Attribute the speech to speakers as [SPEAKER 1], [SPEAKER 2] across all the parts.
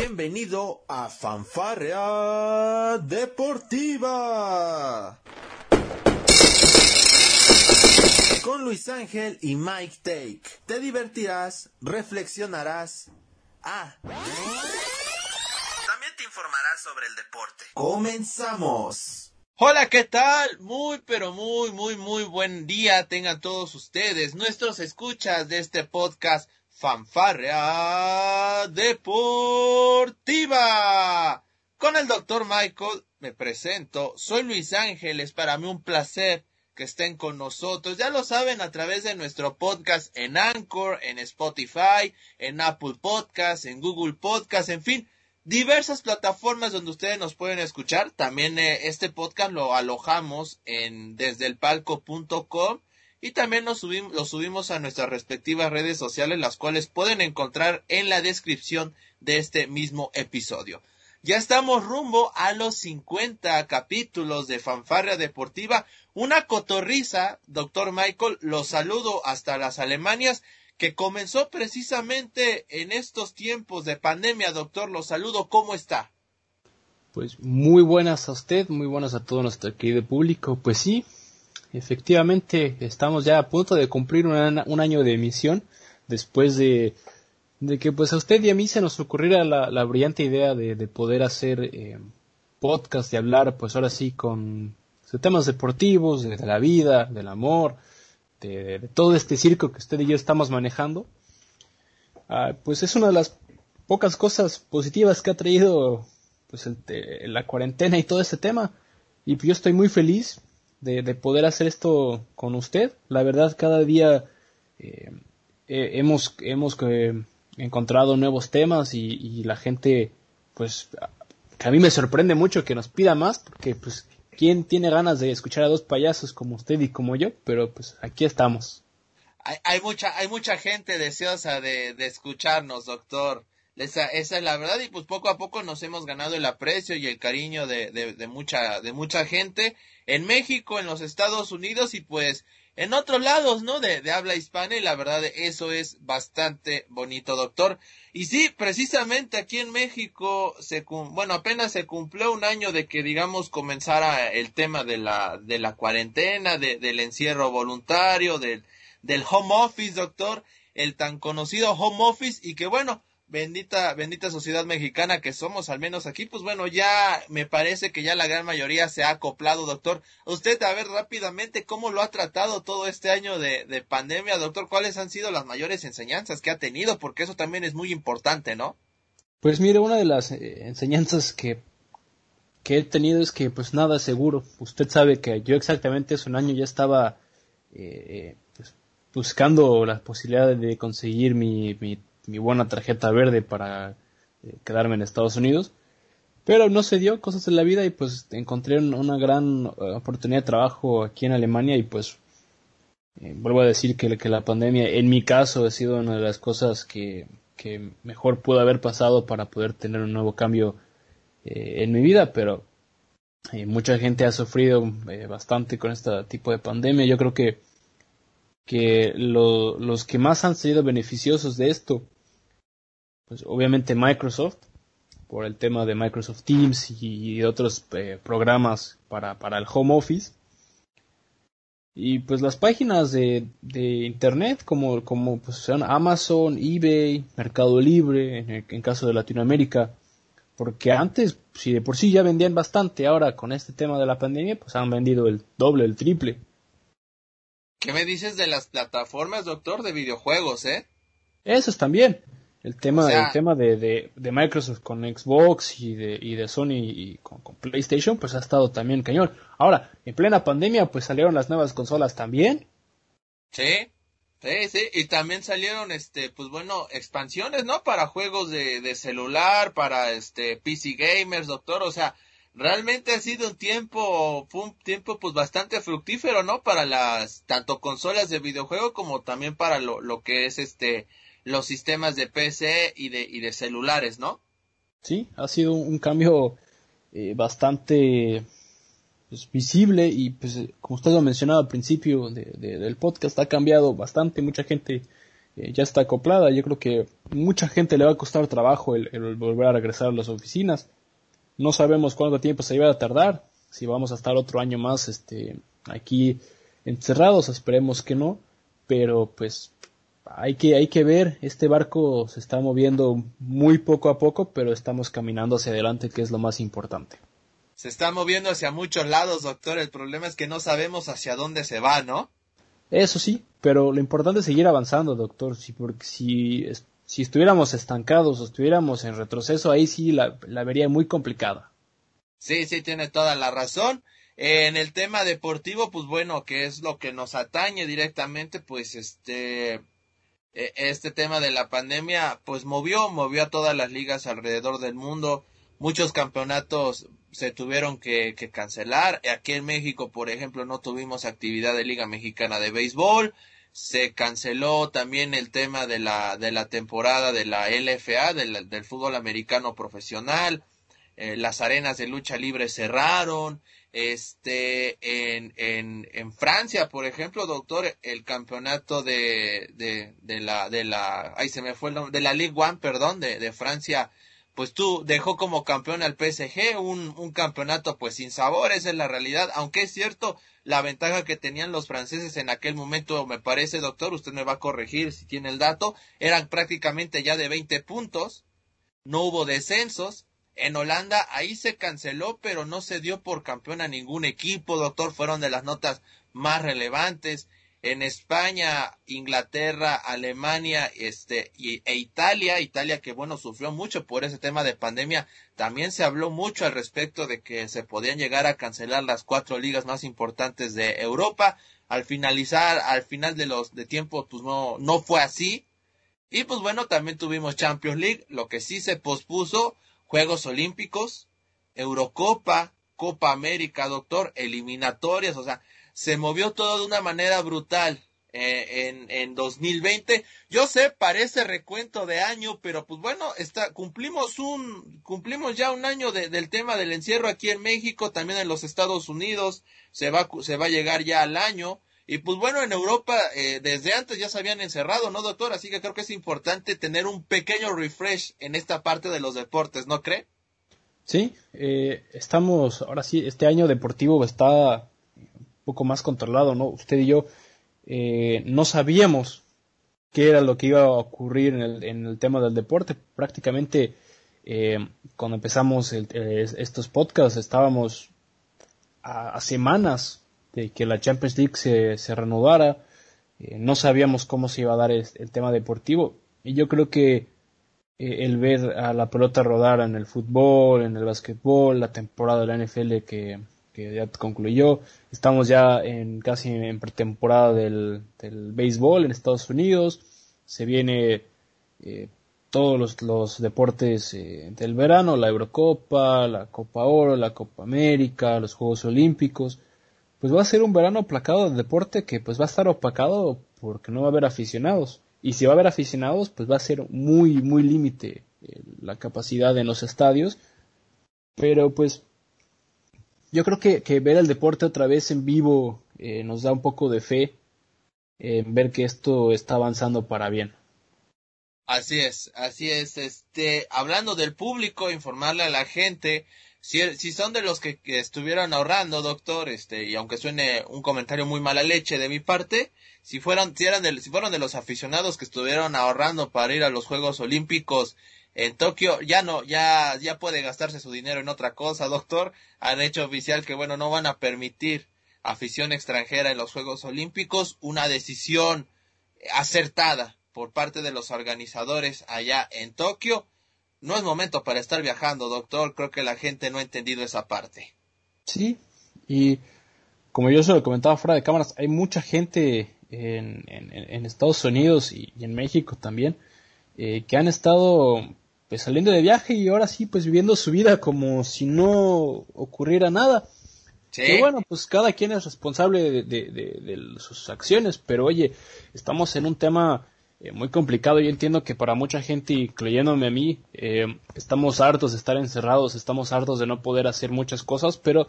[SPEAKER 1] Bienvenido a Fanfarrea Deportiva. Con Luis Ángel y Mike Take. Te divertirás, reflexionarás. Ah. También te informarás sobre el deporte. Comenzamos.
[SPEAKER 2] Hola, ¿qué tal? Muy, pero muy, muy, muy buen día tengan todos ustedes, nuestros escuchas de este podcast Fanfarrea Deportiva. Con el doctor Michael me presento, soy Luis Ángel, es para mí un placer que estén con nosotros. Ya lo saben a través de nuestro podcast en Anchor, en Spotify, en Apple Podcast, en Google Podcast, en fin, diversas plataformas donde ustedes nos pueden escuchar. También eh, este podcast lo alojamos en desdeelpalco.com y también lo subimos, subimos a nuestras respectivas redes sociales, las cuales pueden encontrar en la descripción de este mismo episodio. Ya estamos rumbo a los 50 capítulos de Fanfarria Deportiva. Una cotorriza, doctor Michael, lo saludo hasta las Alemanias, que comenzó precisamente en estos tiempos de pandemia, doctor. Lo saludo, ¿cómo está?
[SPEAKER 3] Pues muy buenas a usted, muy buenas a todo nuestro querido público. Pues sí, efectivamente estamos ya a punto de cumplir un, año de emisión. Después de, de, que pues a usted y a mí se nos ocurriera la, brillante idea de, poder hacer eh, podcast y hablar pues ahora sí con temas deportivos, de, la vida, del amor, de, todo este circo que usted y yo estamos manejando. Ah, pues es una de las pocas cosas positivas que ha traído pues la cuarentena y todo este tema. Y yo estoy muy feliz de, poder hacer esto con usted. La verdad, cada día eh, eh, hemos, hemos eh, encontrado nuevos temas y, la gente, pues, que a mí me sorprende mucho que nos pida más, porque, pues, ¿quién tiene ganas de escuchar a dos payasos como usted y como yo? Pero, pues, aquí estamos.
[SPEAKER 2] Hay, hay mucha, hay mucha gente deseosa de, de escucharnos, doctor. Esa, esa es la verdad y pues poco a poco nos hemos ganado el aprecio y el cariño de, mucha, de mucha gente en México, en los Estados Unidos y pues en otros lados, ¿no? De, de habla hispana y la verdad eso es bastante bonito, doctor. Y sí, precisamente aquí en México, se, bueno, apenas se cumplió un año de que, digamos, comenzara el tema de la, de la cuarentena, de, del encierro voluntario, del, del home office, doctor, el tan conocido home office y que bueno, bendita, bendita sociedad mexicana que somos, al menos aquí, pues bueno, ya me parece que ya la gran mayoría se ha acoplado, doctor. Usted, a ver rápidamente, ¿cómo lo ha tratado todo este año de, de pandemia, doctor? ¿Cuáles han sido las mayores enseñanzas que ha tenido? Porque eso también es muy importante, ¿no?
[SPEAKER 3] Pues mire, una de las eh, enseñanzas que, que he tenido es que pues nada seguro. Usted sabe que yo exactamente hace un año ya estaba eh, eh pues, buscando la posibilidad de conseguir mi, mi mi buena tarjeta verde para eh, quedarme en Estados Unidos. Pero no se dio cosas en la vida y pues encontré una gran eh, oportunidad de trabajo aquí en Alemania y pues eh, vuelvo a decir que, que, la pandemia en mi caso ha sido una de las cosas que, que mejor pudo haber pasado para poder tener un nuevo cambio en mi vida, pero mucha gente ha sufrido bastante con este tipo de pandemia. Yo creo que, que los que más han sido beneficiosos de esto pues obviamente Microsoft, por el tema de Microsoft Teams y, otros eh, programas para, para, el home office. Y pues las páginas de, de internet como, como pues, son Amazon, eBay, Mercado Libre, en, en caso de Latinoamérica, porque antes, si de por sí ya vendían bastante, ahora con este tema de la pandemia, pues han vendido el doble, el triple.
[SPEAKER 2] ¿Qué me dices de las plataformas, doctor, de videojuegos, eh?
[SPEAKER 3] Esas también. El tema, el tema de, de, Microsoft con Xbox y de, y de Sony y con, PlayStation, pues ha estado también cañón. Ahora, en plena pandemia, pues salieron las nuevas consolas también.
[SPEAKER 2] Sí, sí, sí, y también salieron, este, pues bueno, expansiones, ¿no? Para juegos de, de celular, para este, PC gamers, doctor, o sea, realmente ha sido un tiempo, fue un tiempo pues bastante fructífero, ¿no? Para las, tanto consolas de videojuego como también para lo, lo que es este, los sistemas de PC y de, y de celulares, ¿no?
[SPEAKER 3] Sí, ha sido un cambio eh, bastante pues, visible y pues como usted lo mencionaba al principio del podcast ha cambiado bastante, mucha gente eh, ya está acoplada. Yo creo que mucha gente le va a costar trabajo el, volver a regresar a las oficinas. No sabemos cuánto tiempo se iba a tardar, si vamos a estar otro año más este, aquí encerrados, esperemos que no, pero pues hay que, hay que ver, este barco se está moviendo muy poco a poco, pero estamos caminando hacia adelante, que es lo más importante.
[SPEAKER 2] Se está moviendo hacia muchos lados, doctor, el problema es que no sabemos hacia dónde se va, ¿no?
[SPEAKER 3] Eso sí, pero lo importante es seguir avanzando, doctor. Si, porque si, si estuviéramos estancados o estuviéramos en retroceso, ahí sí la, la vería muy complicada.
[SPEAKER 2] Sí, sí, tiene toda la razón. En el tema deportivo, pues bueno, que es lo que nos atañe directamente, pues este, este tema de la pandemia, pues movió, movió a todas las ligas alrededor del mundo. Muchos campeonatos se tuvieron que, cancelar. Aquí en México, por ejemplo, no tuvimos actividad de Liga Mexicana de Béisbol. Se canceló también el tema de la, de la temporada de la LFA, del fútbol americano profesional. Eh, las arenas de lucha libre cerraron. Este, en, en, en Francia, por ejemplo, doctor, el campeonato de, de, de la, de la, ahí se me fue el de la Ligue One, perdón, de, de Francia pues tú dejó como campeón al PSG, un, un campeonato pues sin sabor, esa es la realidad, aunque es cierto, la ventaja que tenían los franceses en aquel momento, me parece, doctor, usted me va a corregir si tiene el dato, eran prácticamente ya de 20 puntos, no hubo descensos, en Holanda ahí se canceló, pero no se dio por campeón a ningún equipo, doctor, fueron de las notas más relevantes. En España, Inglaterra, Alemania, este, y, e Italia, Italia que bueno, sufrió mucho por ese tema de pandemia, también se habló mucho al respecto de que se podían llegar a cancelar las cuatro ligas más importantes de Europa, al finalizar, al final de los, de tiempo, pues no, no fue así, y pues bueno, también tuvimos Champions League, lo que sí se pospuso, Juegos Olímpicos, Eurocopa, Copa América, doctor, eliminatorias, o sea, se movió todo de una manera brutal eh, en, en 2020. Yo sé, parece recuento de año, pero pues bueno, está, cumplimos un, cumplimos ya un año del tema del encierro aquí en México, también en los Estados Unidos, se va, se va a llegar ya al año. Y pues bueno, en Europa eh, desde antes ya se habían encerrado, ¿no, doctor? Así que creo que es importante tener un pequeño refresh en esta parte de los deportes, ¿no cree?
[SPEAKER 3] Sí, eh, estamos, ahora sí, este año deportivo está poco más controlado, ¿no? Usted y yo eh, no sabíamos qué era lo que iba a ocurrir en el, en el tema del deporte. Prácticamente eh, cuando empezamos estos podcasts estábamos a, semanas de que la Champions League se, se reanudara. Eh, no sabíamos cómo se iba a dar el, tema deportivo. Y yo creo que el ver a la pelota rodar en el fútbol, en el básquetbol, la temporada de la NFL que, que ya concluyó. Estamos ya en casi en pretemporada del, del béisbol en Estados Unidos. Se viene eh, todos los, deportes eh, del verano, la Eurocopa, la Copa Oro, la Copa América, los Juegos Olímpicos. Pues va a ser un verano aplacado de deporte que pues va a estar opacado porque no va a haber aficionados. Y si va a haber aficionados, pues va a ser muy, muy límite eh, la capacidad en los estadios. Pero pues yo creo que, que, ver el deporte otra vez en vivo eh, nos da un poco de fe en ver que esto está avanzando para bien.
[SPEAKER 2] Así es, así es. Este, hablando del público, informarle a la gente, si, si son de los que, estuvieron ahorrando, doctor, este, y aunque suene un comentario muy mala leche de mi parte, si fueron, si eran de, si fueron de los aficionados que estuvieron ahorrando para ir a los Juegos Olímpicos en Tokio ya no, ya, ya puede gastarse su dinero en otra cosa, doctor. Han hecho oficial que, bueno, no van a permitir afición extranjera en los Juegos Olímpicos. Una decisión acertada por parte de los organizadores allá en Tokio. No es momento para estar viajando, doctor. Creo que la gente no ha entendido esa parte.
[SPEAKER 3] Sí, y como yo se lo comentaba fuera de cámaras, hay mucha gente en, en, Estados Unidos y, en México también eh, que han estado pues saliendo de viaje y ahora sí pues viviendo su vida como si no ocurriera nada. Sí. Que bueno, pues cada quien es responsable de, sus acciones, pero oye, estamos en un tema eh, muy complicado. Yo entiendo que para mucha gente, incluyéndome a mí, eh, estamos hartos de estar encerrados, estamos hartos de no poder hacer muchas cosas, pero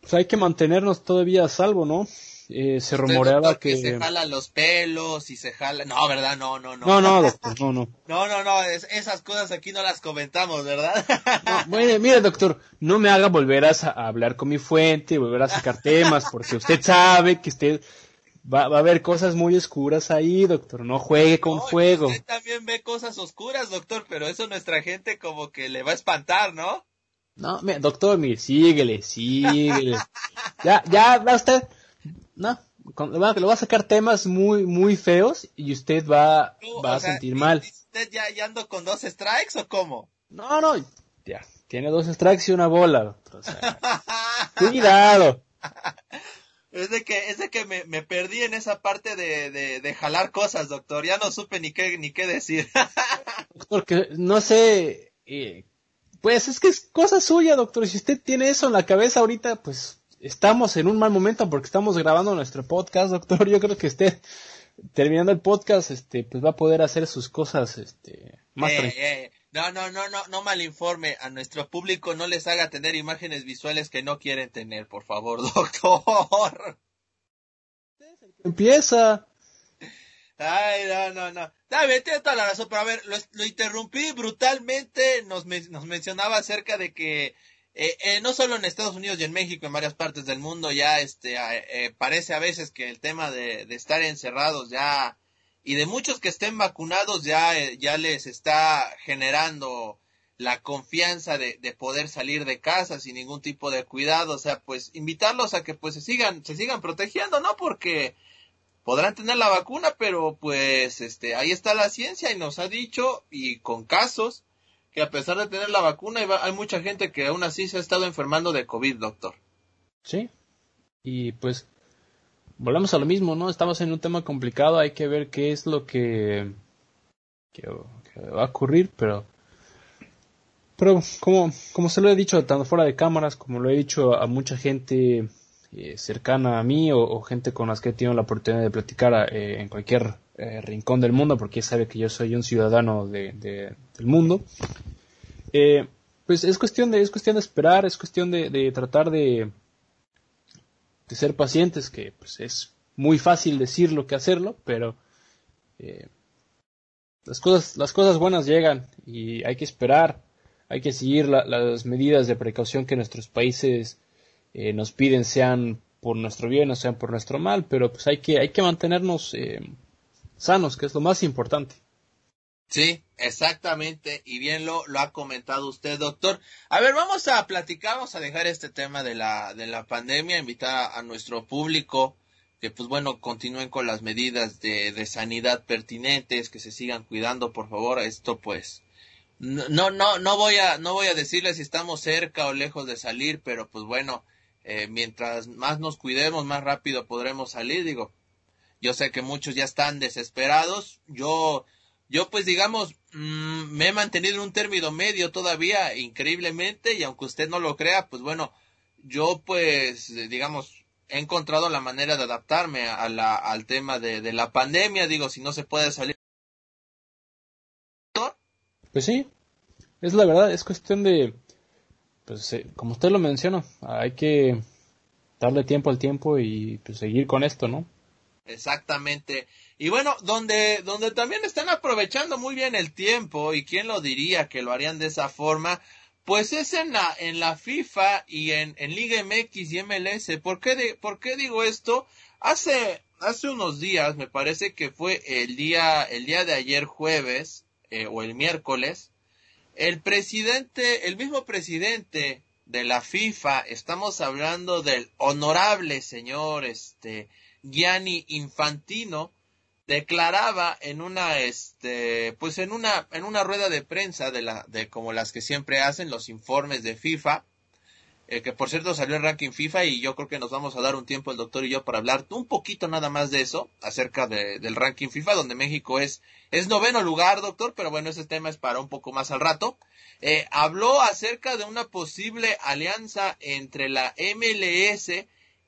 [SPEAKER 3] pues hay que mantenernos todavía a salvo, ¿no? eh, se rumoreaba que...
[SPEAKER 2] se jala los pelos y se jala... No, ¿verdad? No, no, no.
[SPEAKER 3] No, no, doctor, no, no.
[SPEAKER 2] no, no, no, esas cosas aquí no las comentamos, ¿verdad?
[SPEAKER 3] bueno, mire, doctor, no me haga volver a, hablar con mi fuente volver a sacar temas, porque usted sabe que usted va, va, a haber cosas muy oscuras ahí, doctor, no juegue con fuego.
[SPEAKER 2] Usted también ve cosas oscuras, doctor, pero eso nuestra gente como que le va a espantar, ¿no?
[SPEAKER 3] No, mire, doctor, mire, síguele, síguele. ya, ya, va usted no, le va, a sacar temas muy, muy feos y usted va, va a sentir mal.
[SPEAKER 2] ¿Usted ya, ya, ando con dos strikes o cómo?
[SPEAKER 3] No, no, ya, tiene dos strikes y una bola, cuidado.
[SPEAKER 2] Es de que, es de que me, me perdí en esa parte de, de, de, jalar cosas, doctor. Ya no supe ni qué, ni qué decir.
[SPEAKER 3] doctor, que no sé, eh, pues es que es cosa suya, doctor. Si usted tiene eso en la cabeza ahorita, pues estamos en un mal momento porque estamos grabando nuestro podcast, doctor. Yo creo que usted, terminando el podcast, este, pues va a poder hacer sus cosas, este, más
[SPEAKER 2] eh, eh, No, no, no, no, no malinforme. A nuestro público no les haga tener imágenes visuales que no quieren tener, por favor, doctor.
[SPEAKER 3] Empieza.
[SPEAKER 2] Ay, no, no, no. David, tiene toda la razón, pero a ver, lo, lo interrumpí brutalmente. Nos, nos mencionaba acerca de que eh, eh, no solo en Estados Unidos y en México, en varias partes del mundo ya este, eh, parece a veces que el tema de, estar encerrados ya y de muchos que estén vacunados ya, ya les está generando la confianza de, de, poder salir de casa sin ningún tipo de cuidado, o sea, pues invitarlos a que pues se sigan, se sigan protegiendo, ¿no? Porque podrán tener la vacuna, pero pues este, ahí está la ciencia y nos ha dicho y con casos que a pesar de tener la vacuna hay mucha gente que aún así se ha estado enfermando de COVID, doctor.
[SPEAKER 3] Sí. Y pues volvemos a lo mismo, ¿no? Estamos en un tema complicado, hay que ver qué es lo que, va a ocurrir, pero pero como, como se lo he dicho tanto fuera de cámaras, como lo he dicho a mucha gente eh, cercana a mí o, gente con las que he tenido la oportunidad de platicar eh, en cualquier eh, rincón del mundo, porque ya sabe que yo soy un ciudadano de, del mundo. Pues es cuestión de, es cuestión de esperar, es cuestión de, tratar de, ser pacientes, que pues es muy fácil decirlo que hacerlo, pero eh, las cosas, las cosas buenas llegan y hay que esperar, hay que seguir las medidas de precaución que nuestros países nos piden, sean por nuestro bien o sean por nuestro mal, pero pues hay que, hay que mantenernos sanos, que es lo más importante.
[SPEAKER 2] Sí, exactamente, y bien lo, ha comentado usted, doctor. A ver, vamos a platicar, vamos a dejar este tema de la, de la pandemia, invitar a, nuestro público que pues bueno, continúen con las medidas de, de, sanidad pertinentes, que se sigan cuidando, por favor. Esto pues no no no voy a no voy a decirles si estamos cerca o lejos de salir, pero pues bueno, eh, mientras más nos cuidemos, más rápido podremos salir. Digo, yo sé que muchos ya están desesperados. Yo, yo pues digamos, mm, me he mantenido en un término medio todavía, increíblemente, y aunque usted no lo crea, pues bueno, yo pues, digamos, he encontrado la manera de adaptarme a la, al tema de, de la pandemia. Digo, si no se puede salir.
[SPEAKER 3] Pues sí, es la verdad, es cuestión de, pues eh, como usted lo menciona, hay que darle tiempo al tiempo y pues, seguir con esto, ¿no?
[SPEAKER 2] Exactamente. Y bueno, donde, donde también están aprovechando muy bien el tiempo, y quién lo diría que lo harían de esa forma, pues es en la, en la FIFA y en, en Liga MX y MLS. ¿Por qué, ¿Por qué digo esto? Hace, hace unos días, me parece que fue el día, el día de ayer jueves, eh, o el miércoles, el presidente, el mismo presidente de la FIFA, estamos hablando del honorable señor, este, Gianni Infantino declaraba en una este pues en una en una rueda de prensa de la de como las que siempre hacen los informes de FIFA eh, que por cierto salió el ranking FIFA y yo creo que nos vamos a dar un tiempo el doctor y yo para hablar un poquito nada más de eso acerca del ranking FIFA donde México es es noveno lugar doctor pero bueno ese tema es para un poco más al rato. Eh, habló acerca de una posible alianza entre la MLS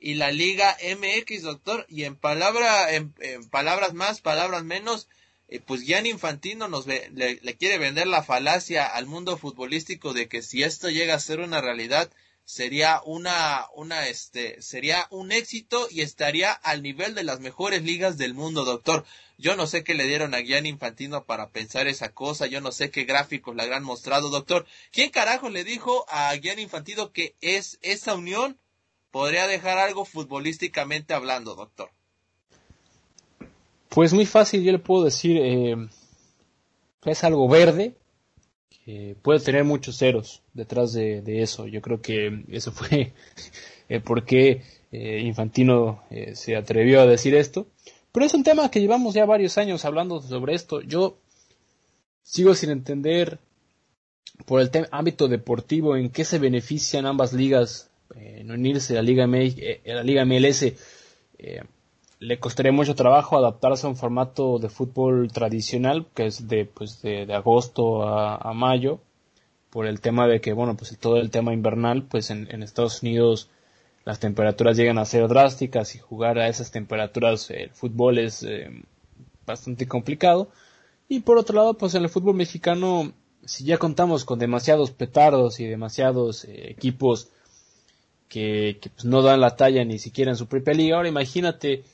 [SPEAKER 2] y la Liga MX, doctor. Y en, palabra, en, palabras más, palabras menos, eh, pues Gianni Infantino nos le, quiere vender la falacia al mundo futbolístico de que si esto llega a ser una realidad, sería una, una, este, sería un éxito y estaría al nivel de las mejores ligas del mundo, doctor. Yo no sé qué le dieron a Gianni Infantino para pensar esa cosa, yo no sé qué gráficos le habrán mostrado, doctor. ¿Quién carajo le dijo a Gianni Infantino que es esa unión podría dejar algo futbolísticamente hablando, doctor?
[SPEAKER 3] Pues muy fácil, yo le puedo decir, eh, es algo verde, puede tener muchos ceros detrás de, eso. Yo creo que eso fue el por qué eh, Infantino eh, se atrevió a decir esto. Pero es un tema que llevamos ya varios años hablando sobre esto. Yo sigo sin entender por el ámbito deportivo en qué se benefician ambas ligas en unirse a la Liga, a la Liga MLS le costaría mucho trabajo adaptarse a un formato de fútbol tradicional, que es de, pues de, agosto a, mayo, por el tema de que, bueno, pues todo el tema invernal, pues en, Estados Unidos las temperaturas llegan a ser drásticas y jugar a esas temperaturas el fútbol es eh, bastante complicado. Y por otro lado, pues en el fútbol mexicano, si ya contamos con demasiados petardos y demasiados eh, equipos que, que pues, no dan la talla ni siquiera en su propia liga, ahora imagínate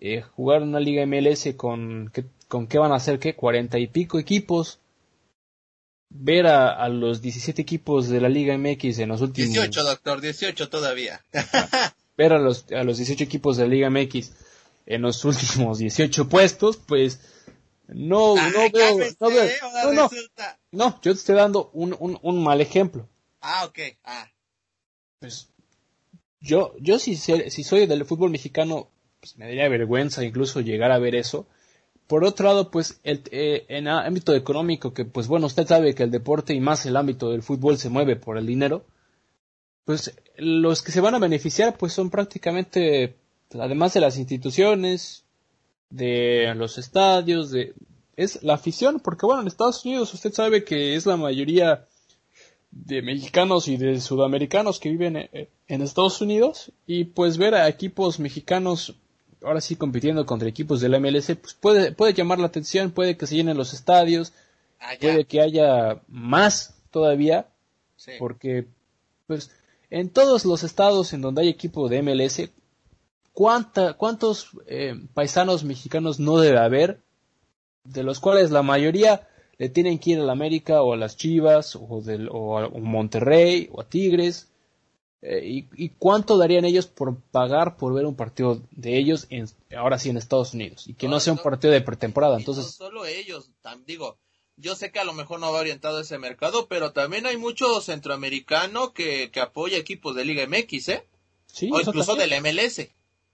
[SPEAKER 3] eh, jugar una liga MLS con, con qué van a ser, qué, cuarenta y pico equipos, ver a, los 17 equipos de la Liga MX en los últimos...
[SPEAKER 2] 18, doctor, 18 todavía.
[SPEAKER 3] ver a los, a los 18 equipos de la Liga MX en los últimos 18 puestos, pues no, no veo, no veo, no, no, no, yo te estoy dando un, un, un mal ejemplo.
[SPEAKER 2] Ah, ok, ah.
[SPEAKER 3] Pues yo, yo si, si soy del fútbol mexicano, pues me daría vergüenza incluso llegar a ver eso. Por otro lado, pues el, eh, en ámbito económico, que pues bueno, usted sabe que el deporte y más el ámbito del fútbol se mueve por el dinero, pues los que se van a beneficiar pues son prácticamente, además de las instituciones, de los estadios, de es la afición, porque bueno, en Estados Unidos usted sabe que es la mayoría de mexicanos y de sudamericanos que viven eh, en Estados Unidos y pues ver a equipos mexicanos ahora sí compitiendo contra equipos de la MLS, pues puede, puede llamar la atención, puede que se llenen los estadios, ah, puede que haya más todavía, porque pues en todos los estados en donde hay equipo de MLS, ¿cuánta, ¿cuántos eh, paisanos mexicanos no debe haber? De los cuales la mayoría le tienen que ir a la América o a las Chivas o, del, o a Monterrey o a Tigres eh, y, cuánto darían ellos por pagar por ver un partido de ellos en, ahora sí en Estados Unidos y que no, sea un partido de pretemporada entonces
[SPEAKER 2] no solo ellos digo yo sé que a lo mejor no va orientado a ese mercado pero también hay mucho centroamericano que, que apoya equipos de Liga MX eh sí, o incluso del MLS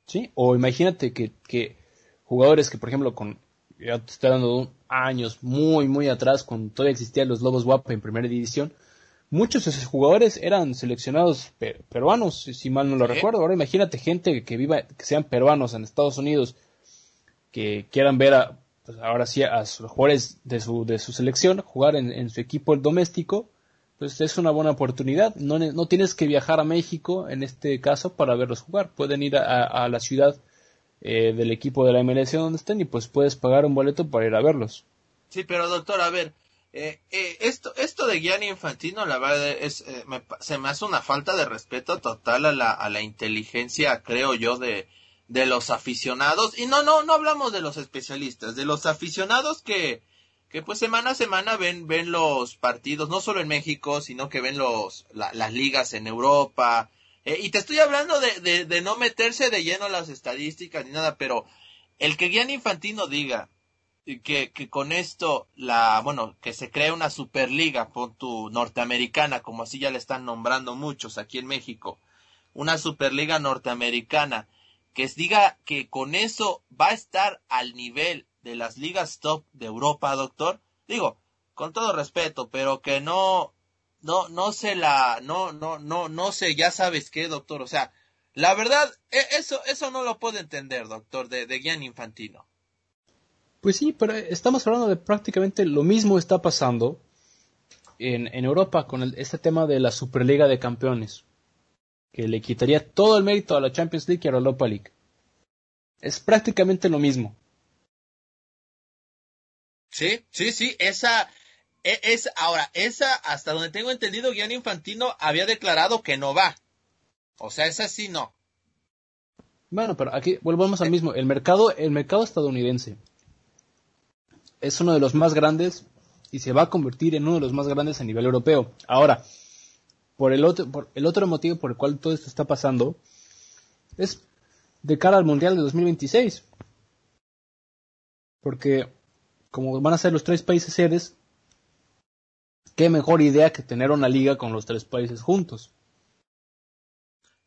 [SPEAKER 3] sí o imagínate que, que jugadores que por ejemplo con ya te estoy dando años muy muy atrás cuando todavía existían los Lobos Guapa en primera división muchos de esos jugadores eran seleccionados peruanos, si mal no lo recuerdo. Ahora imagínate gente que viva, que sean peruanos en Estados Unidos, que quieran ver a, pues ahora sí a los jugadores de su, de su selección jugar en, su equipo doméstico, pues es una buena oportunidad. No, no, tienes que viajar a México en este caso para verlos jugar. Pueden ir a, la ciudad eh, del equipo de la MLS donde estén y pues puedes pagar un boleto para ir a verlos.
[SPEAKER 2] Sí, pero doctor, a ver, eh, eh, esto, esto de Gianni Infantino, la verdad, es, eh, se me hace una falta de respeto total a la, a la inteligencia, creo yo, de, de los aficionados. Y no, no, no hablamos de los especialistas, de los aficionados que, que pues semana a semana ven, ven los partidos, no solo en México, sino que ven los, las ligas en Europa. y te estoy hablando de, de, de no meterse de lleno las estadísticas ni nada, pero el que Gianni Infantino diga, que, que con esto, la, bueno, que se crea una superliga, por tu norteamericana, como así ya le están nombrando muchos aquí en México, una superliga norteamericana, que diga que con eso va a estar al nivel de las ligas top de Europa, doctor. Digo, con todo respeto, pero que no, no, no se la, no, no, no, no sé, ya sabes qué, doctor, o sea, la verdad, e, eso, eso no lo puedo entender, doctor, de, de Infantino.
[SPEAKER 3] Pues sí, pero estamos hablando de prácticamente lo mismo está pasando en, en Europa con este tema de la Superliga de Campeones, que le quitaría todo el mérito a la Champions League y a la Europa League. Es prácticamente lo mismo.
[SPEAKER 2] Sí, sí, sí, esa, e, es, ahora, esa, hasta donde tengo entendido, Gianni Infantino había declarado que no va. O sea, esa sí no.
[SPEAKER 3] Bueno, pero aquí volvemos al mismo. El mercado, el mercado estadounidense es uno de los más grandes y se va a convertir en uno de los más grandes a nivel europeo. Ahora, por el otro, por el otro motivo por el cual todo esto está pasando es de cara al Mundial de 2026. Porque como van a ser los tres países sedes, qué mejor idea que tener una liga con los tres países juntos.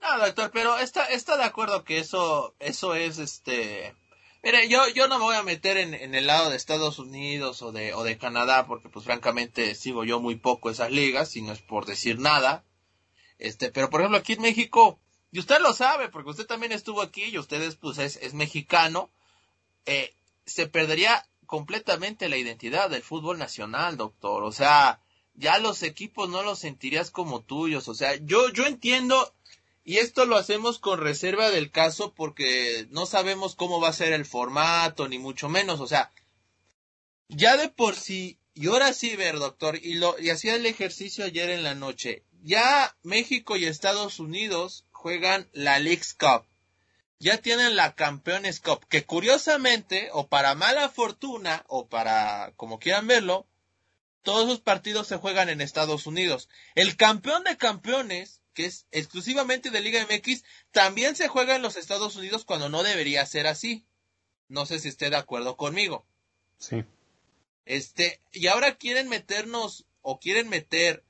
[SPEAKER 2] No, doctor, pero está, está de acuerdo que eso, eso es este. Mire, yo, yo no me voy a meter en, en, el lado de Estados Unidos o de, o de Canadá, porque pues francamente sigo yo muy poco esas ligas, y no es por decir nada. Este, pero por ejemplo aquí en México, y usted lo sabe, porque usted también estuvo aquí, y usted pues es, es mexicano, eh, se perdería completamente la identidad del fútbol nacional, doctor. O sea, ya los equipos no los sentirías como tuyos. O sea, yo, yo entiendo, y esto lo hacemos con reserva del caso porque no sabemos cómo va a ser el formato, ni mucho menos. O sea, ya de por sí, y ahora sí ver, doctor, y lo, y hacía el ejercicio ayer en la noche. Ya México y Estados Unidos juegan la League's Cup ya tienen la Campeones Cup, que curiosamente, o para mala fortuna, o para como quieran verlo, todos los partidos se juegan en Estados Unidos. El campeón de campeones, que es exclusivamente de Liga MX, también se juega en los Estados Unidos cuando no debería ser así. No sé si esté de acuerdo conmigo.
[SPEAKER 3] Sí.
[SPEAKER 2] Este, y ahora quieren meternos o quieren meter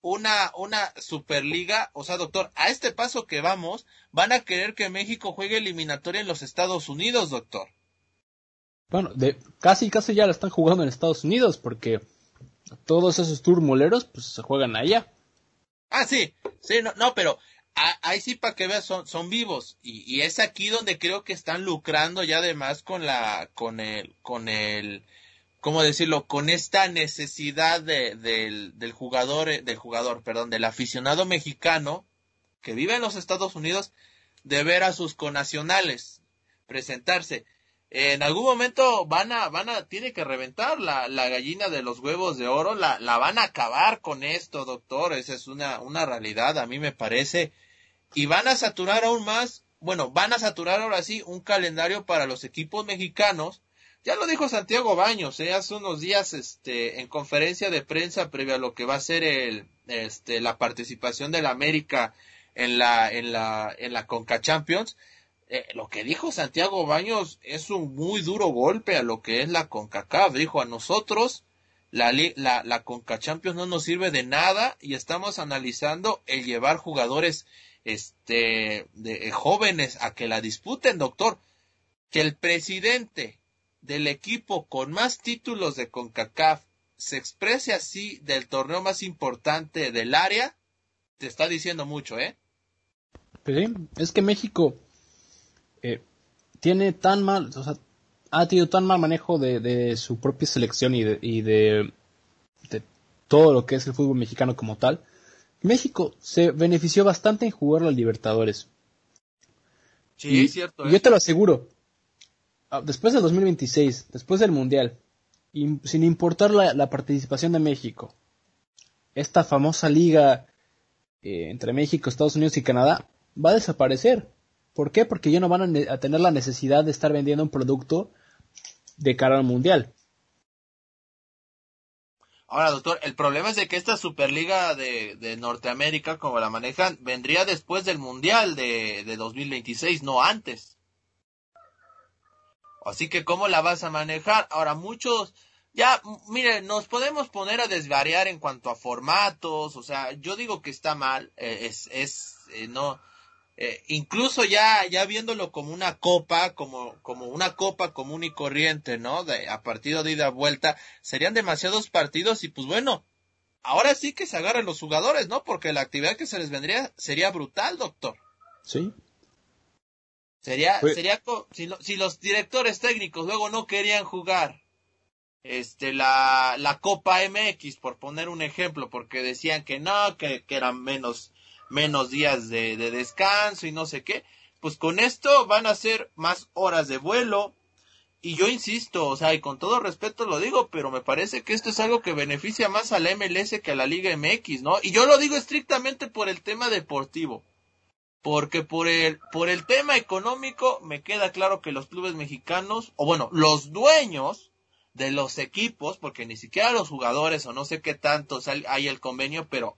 [SPEAKER 2] una, una superliga, o sea, doctor, a este paso que vamos, van a querer que México juegue eliminatoria en los Estados Unidos, doctor.
[SPEAKER 3] Bueno, de, casi, casi ya la están jugando en Estados Unidos, porque todos esos turmoleros, pues se juegan allá.
[SPEAKER 2] Ah, sí, sí, no, no pero ahí sí para que veas son, son vivos y, y, es aquí donde creo que están lucrando ya además con la, con el, con el, ¿cómo decirlo? Con esta necesidad de, del, del jugador, eh, del jugador, perdón, del aficionado mexicano que vive en los Estados Unidos de ver a sus conacionales presentarse. En algún momento van a, van a, tiene que reventar la, la gallina de los huevos de oro, la, la van a acabar con esto, doctor, esa es una, una realidad, a mí me parece, y van a saturar aún más, bueno, van a saturar ahora sí un calendario para los equipos mexicanos ya lo dijo Santiago Baños, ¿eh? hace unos días, este, en conferencia de prensa previa a lo que va a ser el, este, la participación de la América en la, en la, en la Conca Champions. Eh, lo que dijo Santiago Baños es un muy duro golpe a lo que es la CONCACAF. Dijo a nosotros, la, la, la no nos sirve de nada y estamos analizando el llevar jugadores, este, de, jóvenes a que la disputen, doctor. Que el presidente del equipo con más títulos de CONCACAF se exprese así del torneo más importante del área, te está diciendo mucho, ¿eh?
[SPEAKER 3] Pues es que México eh, tiene tan mal, o sea, ha tenido tan mal manejo de, su propia selección y, de, y de, todo lo que es el fútbol mexicano como tal. México se benefició bastante en jugar los Libertadores.
[SPEAKER 2] Sí, es cierto.
[SPEAKER 3] Yo ¿eh? te lo aseguro, Ah, después del 2026, después del Mundial, y sin importar la, participación de México, esta famosa liga eh, entre México, Estados Unidos y Canadá va a desaparecer. ¿Por qué? Porque ya no van a, tener la necesidad de estar vendiendo un producto de cara al Mundial.
[SPEAKER 2] Ahora, doctor, el problema es de que esta Superliga de, Norteamérica, como la manejan, vendría después del Mundial de, de 2026, no antes. Así que, ¿cómo la vas a manejar? Ahora, muchos, ya, mire, nos podemos poner a desvariar en cuanto a formatos, o sea, yo digo que está mal, eh, es, es, eh, no, eh, incluso ya, ya viéndolo como una copa, como, como una copa común y corriente, ¿no? De, a partido de ida vuelta, serían demasiados partidos y pues bueno, ahora sí que se agarren los jugadores, ¿no? Porque la actividad que se les vendría sería brutal, doctor.
[SPEAKER 3] Sí,
[SPEAKER 2] Sería, sería si, si, los directores técnicos luego no querían jugar este la, la Copa MX, por poner un ejemplo, porque decían que no, que, que eran menos, menos días de, de, descanso y no sé qué, pues con esto van a ser más horas de vuelo, y yo insisto, o sea, y con todo respeto lo digo, pero me parece que esto es algo que beneficia más a la MLS que a la Liga MX, ¿no? Y yo lo digo estrictamente por el tema deportivo. Porque por el, por el tema económico me queda claro que los clubes mexicanos, o bueno, los dueños de los equipos, porque ni siquiera los jugadores o no sé qué tanto hay el convenio, pero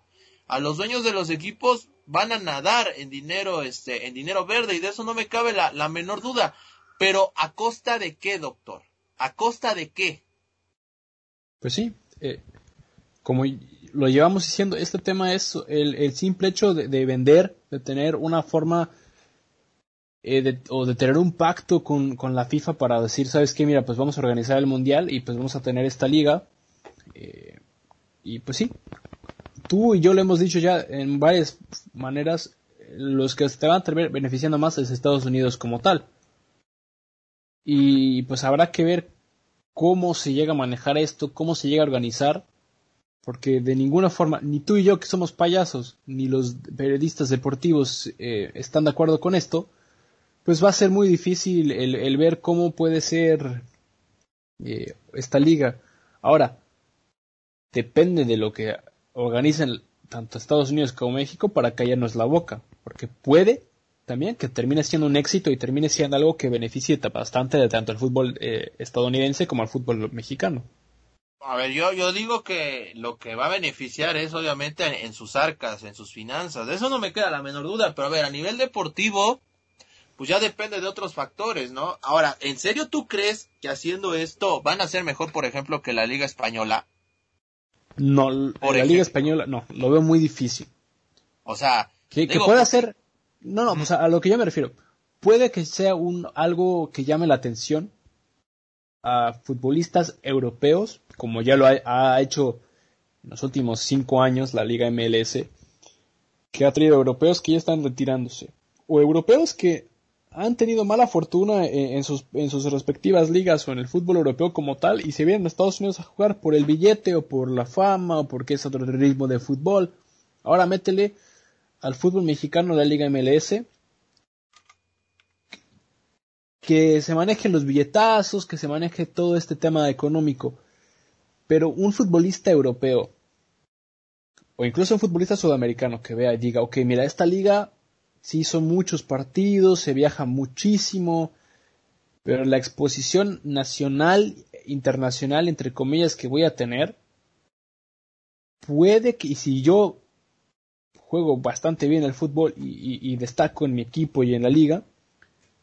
[SPEAKER 2] a los dueños de los equipos van a nadar en dinero, este, en dinero verde y de eso no me cabe la, la menor duda. Pero ¿a costa de qué, doctor? ¿A costa de qué?
[SPEAKER 3] Pues sí, eh, como lo llevamos diciendo, este tema es el, simple hecho de, vender, de tener una forma eh, o de tener un pacto con, la FIFA para decir, sabes qué, mira, pues vamos a organizar el mundial y pues vamos a tener esta liga. Eh, y pues sí, tú y yo lo hemos dicho ya en varias maneras, los que se van a tener beneficiando más es Estados Unidos como tal. Y pues habrá que ver cómo se llega a manejar esto, cómo se llega a organizar, porque de ninguna forma, ni tú y yo que somos payasos, ni los periodistas deportivos eh, están de acuerdo con esto, pues va a ser muy difícil el, ver cómo puede ser eh, esta liga. Ahora, depende de lo que organicen tanto Estados Unidos como México para callarnos la boca, porque puede también, que termine siendo un éxito y termine siendo algo que beneficie bastante de tanto el fútbol eh, estadounidense como al fútbol mexicano.
[SPEAKER 2] A ver, yo, yo digo que lo que va a beneficiar es obviamente en, sus arcas, en sus finanzas. De eso no me queda la menor duda, pero a ver, a nivel deportivo, pues ya depende de otros factores, ¿no? Ahora, ¿en serio tú crees que haciendo esto van a ser mejor, por ejemplo, que la Liga Española?
[SPEAKER 3] No, por la Liga Española no, lo veo muy difícil.
[SPEAKER 2] O sea,
[SPEAKER 3] que, que pueda ser no, no, a lo que yo me refiero. Puede que sea un, algo que llame la atención a futbolistas europeos, como ya lo ha, hecho en los últimos cinco años la Liga MLS, que ha traído europeos que ya están retirándose, o europeos que han tenido mala fortuna en, sus, en sus respectivas ligas o en el fútbol europeo como tal y se vienen a Estados Unidos a jugar por el billete o por la fama o porque es otro ritmo de fútbol. Ahora métele al fútbol mexicano la Liga MLS, que se maneje los billetazos, que se maneje todo este tema económico. Pero un futbolista europeo, o incluso un futbolista sudamericano que vea y diga, ok, mira, esta liga sí son muchos partidos, se viaja muchísimo, pero la exposición nacional, internacional, entre comillas, que voy a tener, puede que, y si yo juego bastante bien el fútbol y, destaco en mi equipo y en la liga,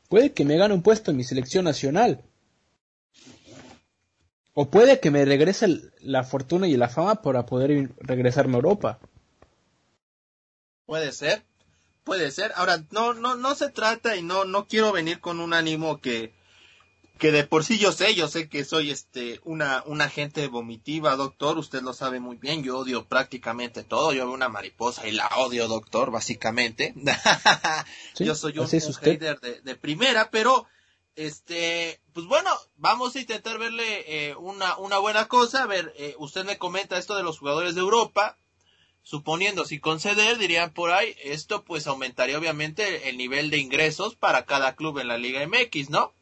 [SPEAKER 3] puede que me gane un puesto en mi selección nacional. O puede que me regrese la fortuna y la fama para poder regresarme a Europa.
[SPEAKER 2] Puede ser, puede ser. Ahora, no, no, no se trata y no, no quiero venir con un ánimo que, que de por sí yo sé, yo sé que soy este una, una gente vomitiva, doctor, usted lo sabe muy bien, yo odio prácticamente todo, yo veo una mariposa y la odio, doctor, básicamente. yo soy un, hater de, primera, pero este, pues bueno, vamos a intentar verle eh, una, una buena cosa, a ver, eh, usted me comenta esto de los jugadores de Europa, suponiendo si conceder, dirían por ahí, esto pues aumentaría obviamente el nivel de ingresos para cada club en la Liga MX, ¿no?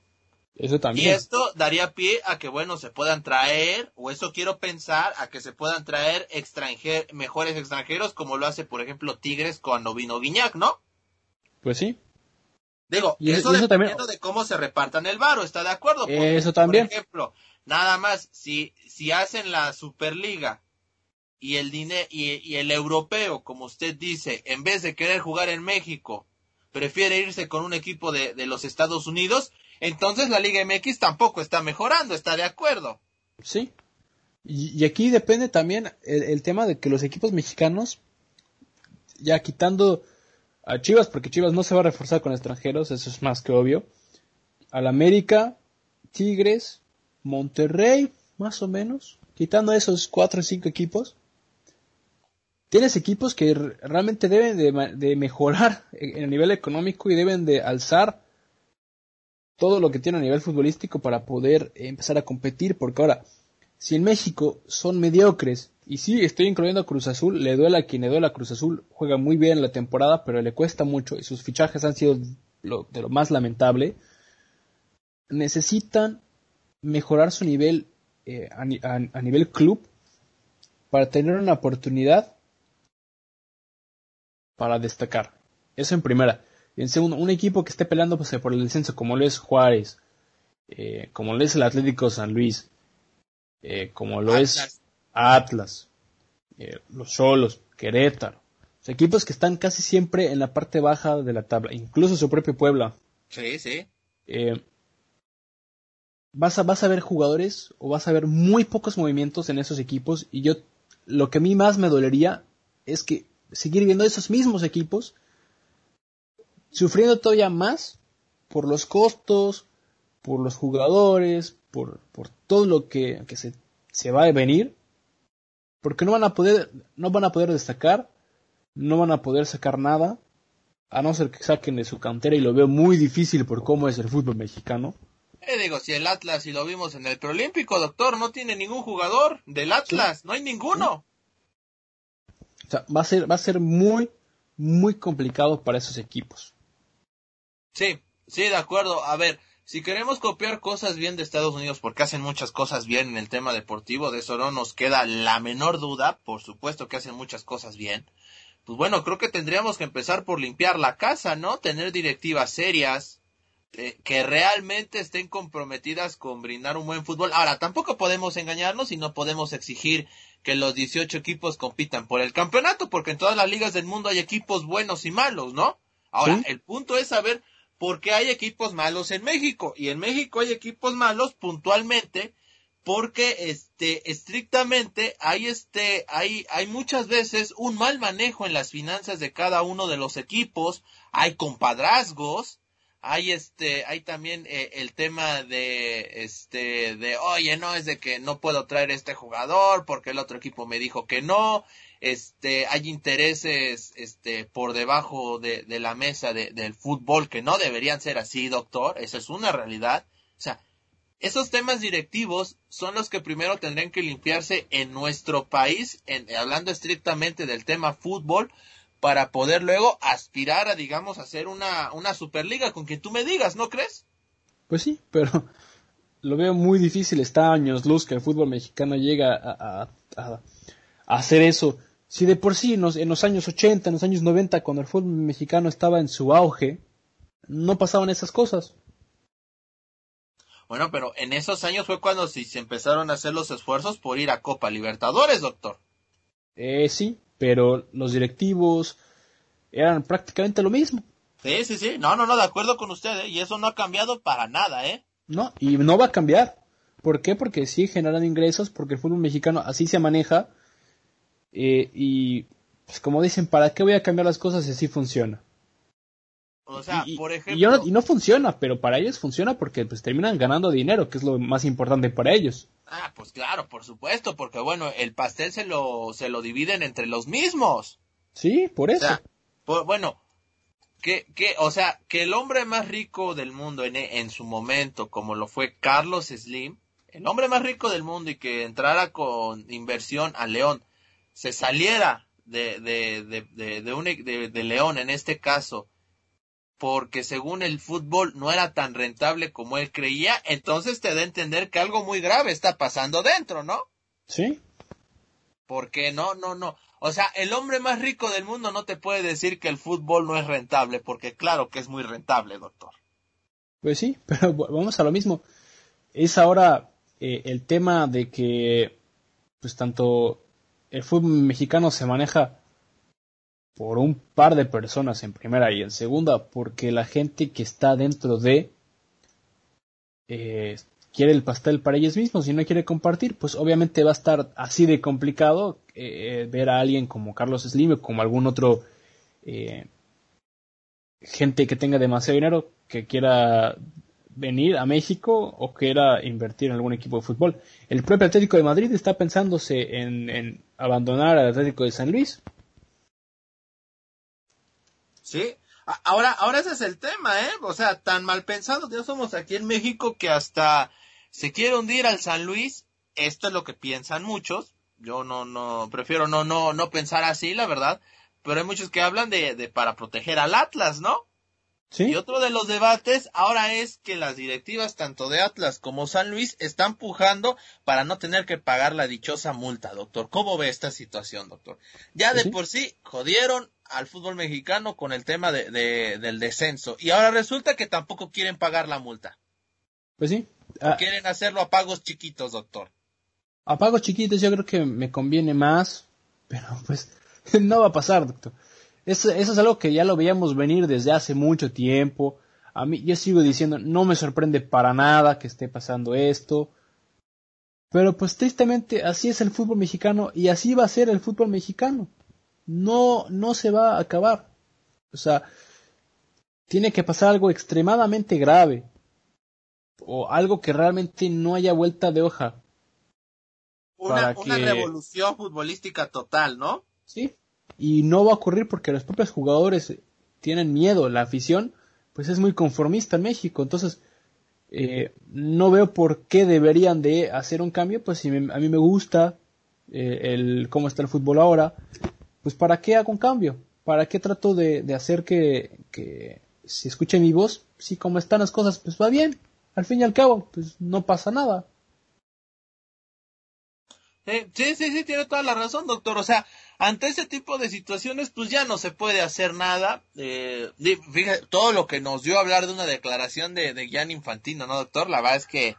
[SPEAKER 3] Eso también.
[SPEAKER 2] Y esto daría pie a que, bueno, se puedan traer, o eso quiero pensar, a que se puedan traer extranjer mejores extranjeros, como lo hace, por ejemplo, Tigres cuando vino Guiñac, ¿no?
[SPEAKER 3] Pues sí.
[SPEAKER 2] Digo, y eso, dependiendo de cómo se repartan el varo, ¿está de acuerdo?
[SPEAKER 3] eso también.
[SPEAKER 2] Por ejemplo, nada más, si, si hacen la Superliga y el, y, el europeo, como usted dice, en vez de querer jugar en México, prefiere irse con un equipo de, los Estados Unidos, entonces la Liga MX tampoco está mejorando, ¿está de acuerdo?
[SPEAKER 3] Sí. Y, aquí depende también el, tema de que los equipos mexicanos, ya quitando a Chivas, porque Chivas no se va a reforzar con extranjeros, eso es más que obvio. Al América, Tigres, Monterrey, más o menos, quitando esos cuatro o cinco equipos, tienes equipos que realmente deben de, mejorar en el nivel económico y deben de alzar todo lo que tiene a nivel futbolístico para poder empezar a competir, porque ahora, si en México son mediocres, y sí, estoy incluyendo a Cruz Azul, le duele a quien le duele a Cruz Azul, juega muy bien la temporada, pero le cuesta mucho y sus fichajes han sido de lo más lamentable, necesitan mejorar su nivel eh, a, nivel club para tener una oportunidad para destacar. Eso en primera. Y en segundo, un equipo que esté peleando pues, por el descenso, como lo es Juárez, eh, como lo es el Atlético San Luis, eh, como lo es Atlas, los Solos, Querétaro. equipos que están casi siempre en la parte baja de la tabla, incluso su propio Puebla.
[SPEAKER 2] Sí, sí
[SPEAKER 3] vas a, vas a ver jugadores o vas a ver muy pocos movimientos en esos equipos y yo lo que a mí más me dolería es que seguir viendo esos mismos equipos sufriendo todavía más por los costos, por los jugadores, por, por todo lo que, que se, se, va a venir, porque no van a poder, no van a poder destacar, no van a poder sacar nada, a no ser que saquen de su cantera y lo veo muy difícil por cómo es el fútbol mexicano.
[SPEAKER 2] Eh, digo, si el Atlas, y lo vimos en el preolímpico, doctor, no tiene ningún jugador del Atlas, no hay ninguno.
[SPEAKER 3] O sea, va a ser, va a ser muy, muy complicado para esos equipos.
[SPEAKER 2] Sí, sí, de acuerdo. A ver, si queremos copiar cosas bien de Estados Unidos, porque hacen muchas cosas bien en el tema deportivo, de eso no nos queda la menor duda, por supuesto que hacen muchas cosas bien. Pues bueno, creo que tendríamos que empezar por limpiar la casa, ¿no? Tener directivas serias, que realmente estén comprometidas con brindar un buen fútbol. Ahora, tampoco podemos engañarnos y no podemos exigir que los 18 equipos compitan por el campeonato, porque en todas las ligas del mundo hay equipos buenos y malos, ¿no? Ahora, el punto es saber por qué hay equipos malos en México. Y en México hay equipos malos puntualmente porque este estrictamente hay este hay hay muchas veces un mal manejo en las finanzas de cada uno de los equipos, hay compadrazgos, hay este, hay también eh, el tema de, este, de, oye, no, es de que no puedo traer este jugador porque el otro equipo me dijo que no, este, hay intereses, este, por debajo de, de la mesa de, del fútbol que no deberían ser así, doctor, eso es una realidad, o sea, esos temas directivos son los que primero tendrían que limpiarse en nuestro país, en, hablando estrictamente del tema fútbol, para poder luego aspirar a, digamos, hacer una, una superliga con quien tú me digas, ¿no crees?
[SPEAKER 3] Pues sí, pero lo veo muy difícil. Está años luz que el fútbol mexicano llega a, a, hacer eso. Si de por sí en los, en los, años 80, en los años 90, cuando el fútbol mexicano estaba en su auge, no pasaban esas cosas.
[SPEAKER 2] Bueno, pero en esos años fue cuando se empezaron a hacer los esfuerzos por ir a Copa Libertadores, doctor.
[SPEAKER 3] Eh, sí, pero los directivos eran prácticamente lo mismo.
[SPEAKER 2] Sí, sí, sí, no, no, no, de acuerdo con usted, ¿eh? y eso no ha cambiado para nada, ¿eh?
[SPEAKER 3] No, y no va a cambiar. ¿Por qué? Porque sí generan ingresos, porque el fútbol mexicano así se maneja, eh, y pues como dicen, ¿para qué voy a cambiar las cosas si así funciona?
[SPEAKER 2] O sea, y, por ejemplo...
[SPEAKER 3] Y, no, funciona, pero para ellos funciona porque pues terminan ganando dinero, que es lo más importante para ellos.
[SPEAKER 2] Ah, pues claro, por supuesto, porque bueno, el pastel se lo, se lo dividen entre los mismos.
[SPEAKER 3] Sí, por eso.
[SPEAKER 2] bueno, que, que, o sea, que el hombre más rico del mundo en, en su momento, como lo fue Carlos Slim, el hombre más rico del mundo y que entrara con inversión a León, se saliera de, de, de, de, un, de León en este caso, porque según el fútbol no era tan rentable como él creía, entonces te da a entender que algo muy grave está pasando dentro, ¿no?
[SPEAKER 3] Sí.
[SPEAKER 2] Porque no, no, no. O sea, el hombre más rico del mundo no te puede decir que el fútbol no es rentable, porque claro que es muy rentable, doctor.
[SPEAKER 3] Pues sí, pero vamos a lo mismo. Es ahora eh, el tema de que, pues tanto el fútbol mexicano se maneja por un par de personas en primera y en segunda porque la gente que está dentro de eh, quiere el pastel para ellos mismos y no quiere compartir, pues obviamente va a estar así de complicado eh, ver a alguien como Carlos Slim o como algún otro eh, gente que tenga demasiado dinero que quiera venir a México o quiera invertir en algún equipo de fútbol. El propio Atlético de Madrid está pensándose en, en abandonar al Atlético de San Luis
[SPEAKER 2] ¿sí? Ahora, ahora ese es el tema, ¿eh? O sea, tan mal pensados ya somos aquí en México que hasta se quiere hundir al San Luis. Esto es lo que piensan muchos. Yo no, no, prefiero no, no, no pensar así, la verdad. Pero hay muchos que hablan de, de para proteger al Atlas, ¿no? Y otro de los debates ahora es que las directivas tanto de Atlas como San Luis están pujando para no tener que pagar la dichosa multa, doctor. ¿Cómo ve esta situación, doctor? Ya de por sí jodieron al fútbol mexicano con el tema de, del descenso y ahora resulta que tampoco quieren pagar la multa.
[SPEAKER 3] Pues sí.
[SPEAKER 2] Ah. quieren hacerlo a pagos chiquitos, doctor.
[SPEAKER 3] A pagos chiquitos yo creo que me conviene más, pero pues no va a pasar, doctor. Eso, eso es algo que ya lo veíamos venir desde hace mucho tiempo. A mí, yo sigo diciendo, no me sorprende para nada que esté pasando esto. Pero pues tristemente así es el fútbol mexicano y así va a ser el fútbol mexicano. No, no se va a acabar. O sea, tiene que pasar algo extremadamente grave. O algo que realmente no haya vuelta de hoja.
[SPEAKER 2] Una, una revolución futbolística total, ¿no?
[SPEAKER 3] Sí, y no va a ocurrir porque los propios jugadores tienen miedo, la afición pues es muy conformista en México, entonces eh, no veo por qué deberían de hacer un cambio, pues si a mí me gusta eh, el cómo está el fútbol ahora, pues para qué hago un cambio, para qué trato de, de hacer que, que si escuchen mi voz, si como están las cosas, pues va bien, al fin y al cabo, pues no pasa nada.
[SPEAKER 2] sí, sí, sí, tiene toda la razón, doctor. O sea, ante ese tipo de situaciones, pues ya no se puede hacer nada. Eh, fíjate, todo lo que nos dio a hablar de una declaración de, de Gian Infantino, ¿no, doctor? La verdad es que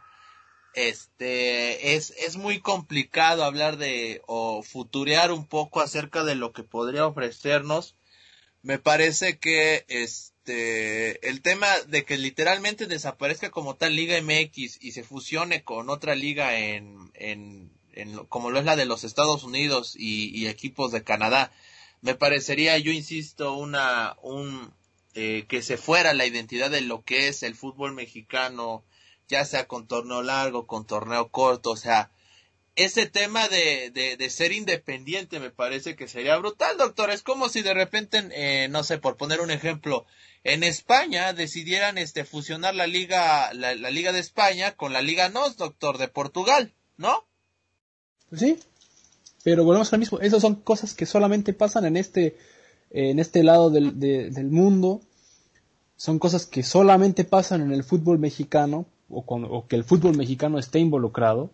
[SPEAKER 2] este es, es muy complicado hablar de o futurear un poco acerca de lo que podría ofrecernos. Me parece que este el tema de que literalmente desaparezca como tal Liga MX y se fusione con otra liga en, en como lo es la de los Estados Unidos y, equipos de Canadá, me parecería, yo insisto, una, un, eh, que se fuera la identidad de lo que es el fútbol mexicano, ya sea con torneo largo, con torneo corto, o sea, ese tema de, de, ser independiente me parece que sería brutal, doctor. Es como si de repente, eh, no sé, por poner un ejemplo, en España decidieran este fusionar la liga, la, liga de España con la liga NOS, doctor, de Portugal, ¿no?
[SPEAKER 3] Pues sí, pero volvemos al mismo. Esas son cosas que solamente pasan en este, en este lado del, del mundo. Son cosas que solamente pasan en el fútbol mexicano o, que el fútbol mexicano esté involucrado.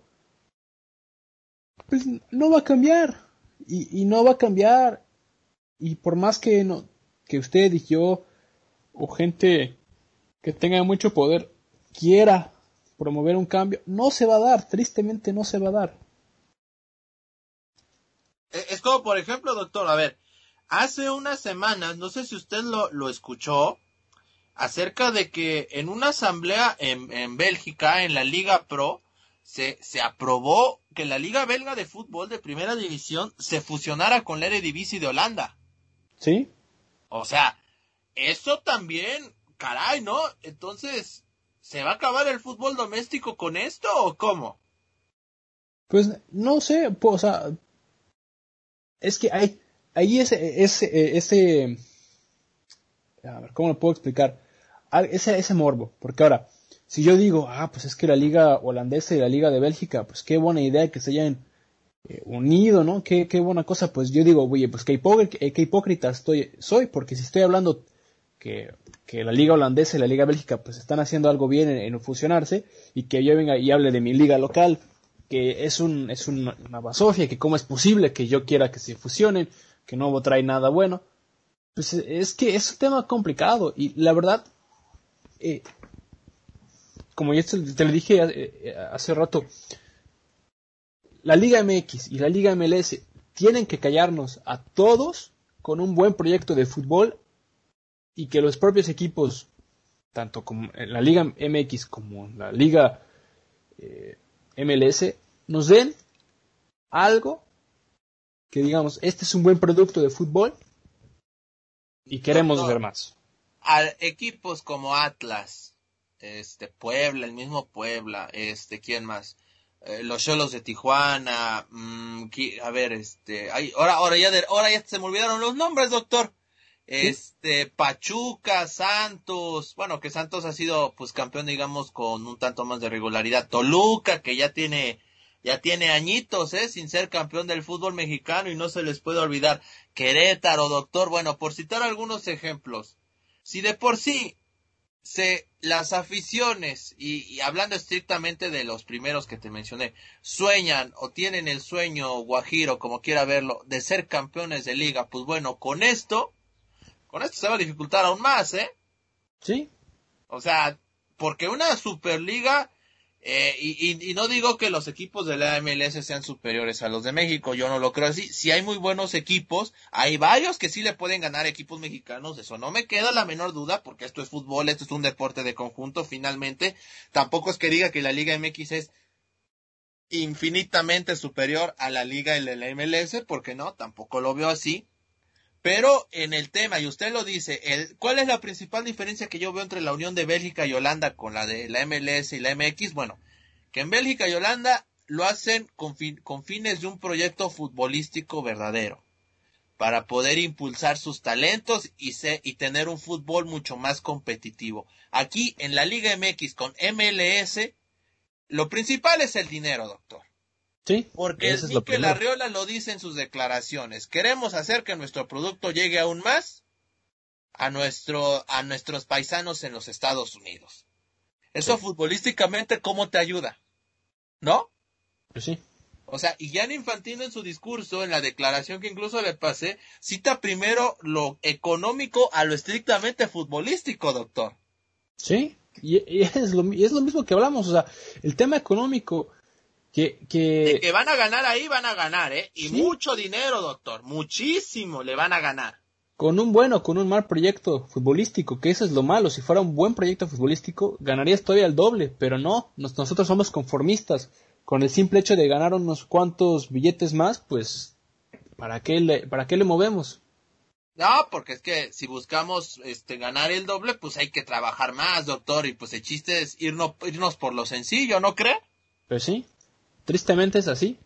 [SPEAKER 3] Pues no va a cambiar. Y, y no va a cambiar. Y por más que, no, que usted y yo o gente que tenga mucho poder quiera promover un cambio, no se va a dar, tristemente no se va a dar.
[SPEAKER 2] E, es como, por ejemplo, doctor, a ver, hace unas semanas, no sé si usted lo, lo escuchó, acerca de que en una asamblea en, en Bélgica, en la Liga Pro, se, se aprobó que la Liga Belga de Fútbol de Primera División se fusionara con la Eredivisie de Holanda.
[SPEAKER 3] Sí.
[SPEAKER 2] O sea, eso también, caray, ¿no? Entonces, ¿se va a acabar el fútbol doméstico con esto o cómo?
[SPEAKER 3] Pues no sé, pues, o sea, es que hay, ahí ese, ese, ese, a ver, ¿cómo lo puedo explicar? Ese, ese morbo, porque ahora, si yo digo, ah, pues es que la liga holandesa y la liga de Bélgica, pues qué buena idea que se hayan eh, unido, ¿no? Qué, qué buena cosa, pues yo digo, oye, pues qué, qué hipócrita estoy, soy, porque si estoy hablando que, que, la liga holandesa y la liga bélgica pues están haciendo algo bien en, fusionarse y que yo venga y hable de mi liga local que es, un, es una, basofia, que cómo es posible que yo quiera que se fusionen, que no trae nada bueno. Pues es que es un tema complicado y la verdad, eh, como ya te, lo dije eh, hace rato, la Liga MX y la Liga MLS tienen que callarnos a todos con un buen proyecto de fútbol y que los propios equipos, tanto como la Liga MX como la Liga eh, MLS, nos den algo que digamos, este es un buen producto de fútbol y queremos ver más.
[SPEAKER 2] A equipos como Atlas, este Puebla, el mismo Puebla, este, ¿quién más? Eh, los Cholos de Tijuana, mm, a ver, este, ahora, ahora ya, ahora ya se me olvidaron los nombres, doctor. Este, Pachuca, Santos, bueno, que Santos ha sido, pues, campeón, digamos, con un tanto más de regularidad. Toluca, que ya tiene ya tiene añitos, ¿eh? Sin ser campeón del fútbol mexicano y no se les puede olvidar. Querétaro, doctor, bueno, por citar algunos ejemplos. Si de por sí se, las aficiones, y, hablando estrictamente de los primeros que te mencioné, sueñan o tienen el sueño guajiro, como quiera verlo, de ser campeones de liga, pues bueno, con esto, con esto se va a dificultar aún más, ¿eh?
[SPEAKER 3] Sí.
[SPEAKER 2] O sea, porque una superliga eh, y, no digo que los equipos de la MLS sean superiores a los de México, yo no lo creo así. Si hay muy buenos equipos, hay varios que sí le pueden ganar equipos mexicanos, eso no me queda la menor duda, porque esto es fútbol, esto es un deporte de conjunto, finalmente. Tampoco es que diga que la Liga MX es infinitamente superior a la Liga de la MLS, porque no, tampoco lo veo así. Pero en el tema, y usted lo dice, el, ¿cuál es la principal diferencia que yo veo entre la Unión de Bélgica y Holanda con la de la MLS y la MX? Bueno, que en Bélgica y Holanda lo hacen con, con fines de un proyecto futbolístico verdadero, para poder impulsar sus talentos y, y tener un fútbol mucho más competitivo. Aquí en la Liga MX con MLS, lo principal es el dinero, doctor.
[SPEAKER 3] Sí,
[SPEAKER 2] porque el Mikel Arriola lo dice en sus declaraciones. Queremos hacer que nuestro producto llegue aún más a nuestro a nuestros paisanos en los Estados Unidos. Eso futbolísticamente cómo te ayuda? ¿No?
[SPEAKER 3] Pues sí.
[SPEAKER 2] O sea, y Jan Infantino en su discurso, en la declaración que incluso le pasé, cita primero lo económico a lo estrictamente futbolístico, doctor.
[SPEAKER 3] Sí, y, es, lo, y es lo mismo que hablamos, o sea, el tema económico que, que...
[SPEAKER 2] que van a ganar ahí, van a ganar, ¿eh? Y mucho dinero, doctor. Muchísimo le van a ganar.
[SPEAKER 3] Con un bueno, con un mal proyecto futbolístico, que eso es lo malo. Si fuera un buen proyecto futbolístico, ganarías todavía el doble, pero no. nosotros somos conformistas. Con el simple hecho de ganar unos cuantos billetes más, pues, ¿para qué le, para qué le movemos?
[SPEAKER 2] No, porque es que si buscamos este ganar el doble, pues hay que trabajar más, doctor, y pues el chiste es irnos, irnos por lo sencillo, ¿no cree?
[SPEAKER 3] Pues sí. Tristemente es así.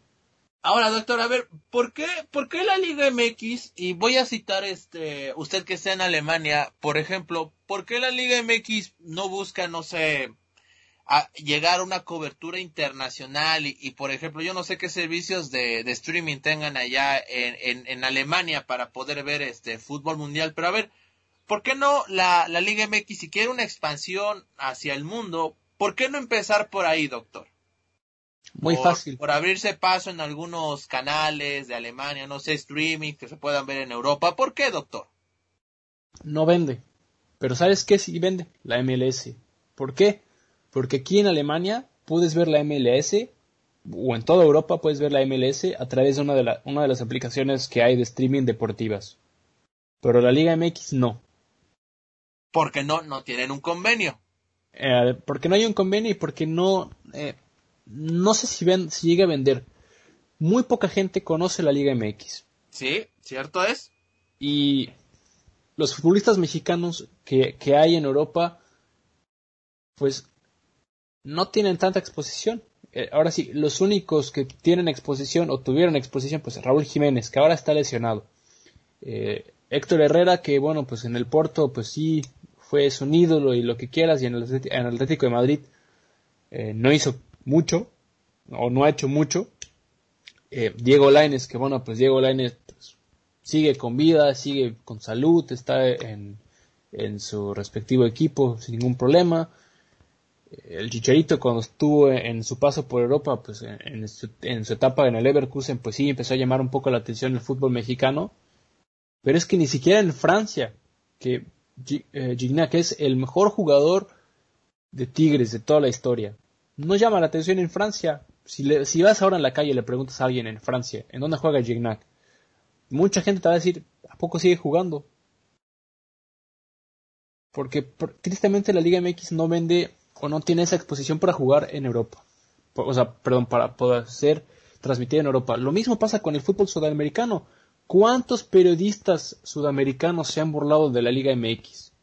[SPEAKER 2] Ahora, doctor, a ver, ¿por qué, ¿por qué la Liga MX, y voy a citar este, usted que está en Alemania, por ejemplo, ¿por qué la Liga MX no busca, no sé, a llegar a una cobertura internacional y, por ejemplo, yo no sé qué servicios de, streaming tengan allá en, en, en, Alemania para poder ver este fútbol mundial, pero a ver, ¿por qué no la, la Liga MX, si quiere una expansión hacia el mundo, ¿por qué no empezar por ahí, doctor?
[SPEAKER 3] Muy fácil.
[SPEAKER 2] Por abrirse paso en algunos canales de Alemania, no sé, streaming que se puedan ver en Europa. ¿Por qué, doctor?
[SPEAKER 3] No vende. Pero ¿sabes qué sí vende? La MLS. ¿Por qué? Porque aquí en Alemania puedes ver la MLS, o en toda Europa puedes ver la MLS a través de una de, la, una de las aplicaciones que hay de streaming deportivas. Pero la Liga MX no.
[SPEAKER 2] Porque no, no tienen un convenio.
[SPEAKER 3] Eh, porque no hay un convenio y porque no... Eh, no sé si, ven, si llega a vender. Muy poca gente conoce la Liga MX.
[SPEAKER 2] Sí, cierto es.
[SPEAKER 3] Y los futbolistas mexicanos que, que hay en Europa, pues no tienen tanta exposición. Eh, ahora sí, los únicos que tienen exposición o tuvieron exposición, pues Raúl Jiménez, que ahora está lesionado. Eh, Héctor Herrera, que bueno, pues en el Porto, pues sí, fue su ídolo y lo que quieras, y en el, Atlético de Madrid eh, no hizo mucho, o no ha hecho mucho. Eh, Diego Laines, que bueno, pues Diego Laines pues, sigue con vida, sigue con salud, está en, en su respectivo equipo sin ningún problema. Eh, el Chicharito cuando estuvo en su paso por Europa, pues en, su, etapa en el Leverkusen, pues sí empezó a llamar un poco la atención el fútbol mexicano. Pero es que ni siquiera en Francia, que eh, Gignac es el mejor jugador de Tigres de toda la historia, no llama la atención en Francia. Si, si vas ahora en la calle y le preguntas a alguien en Francia, ¿en dónde juega Gignac? Mucha gente te va a decir, ¿a poco sigue jugando? Porque tristemente la Liga MX no vende o no tiene esa exposición para jugar en Europa. O sea, perdón, para poder ser transmitida en Europa. Lo mismo pasa con el fútbol sudamericano. ¿Cuántos periodistas sudamericanos se han burlado de la Liga MX?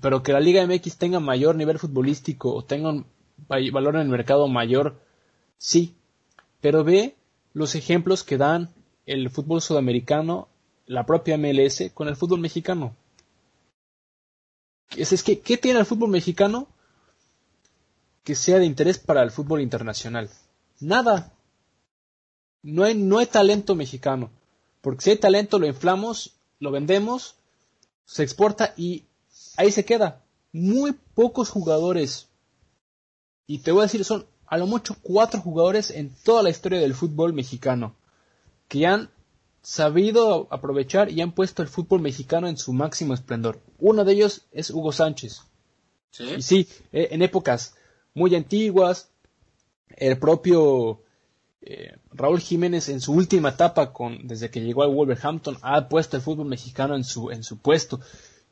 [SPEAKER 3] Pero que la Liga MX tenga mayor nivel futbolístico o tenga valor en el mercado mayor, sí, pero ve los ejemplos que dan el fútbol sudamericano, la propia MLS, con el fútbol mexicano. Es, es que, ¿qué tiene el fútbol mexicano que sea de interés para el fútbol internacional? Nada. No hay, no hay talento mexicano. Porque si hay talento, lo inflamos, lo vendemos, se exporta y ahí se queda. muy pocos jugadores, y te voy a decir, son a lo mucho cuatro jugadores en toda la historia del fútbol mexicano, que han sabido aprovechar y han puesto el fútbol mexicano en su máximo esplendor. Uno de ellos es Hugo Sánchez. ¿Sí? Y sí, e, en épocas muy antiguas, el propio eh, Raúl Jiménez en su última etapa con, desde que llegó al Wolverhampton ha puesto el fútbol mexicano en su, en su puesto.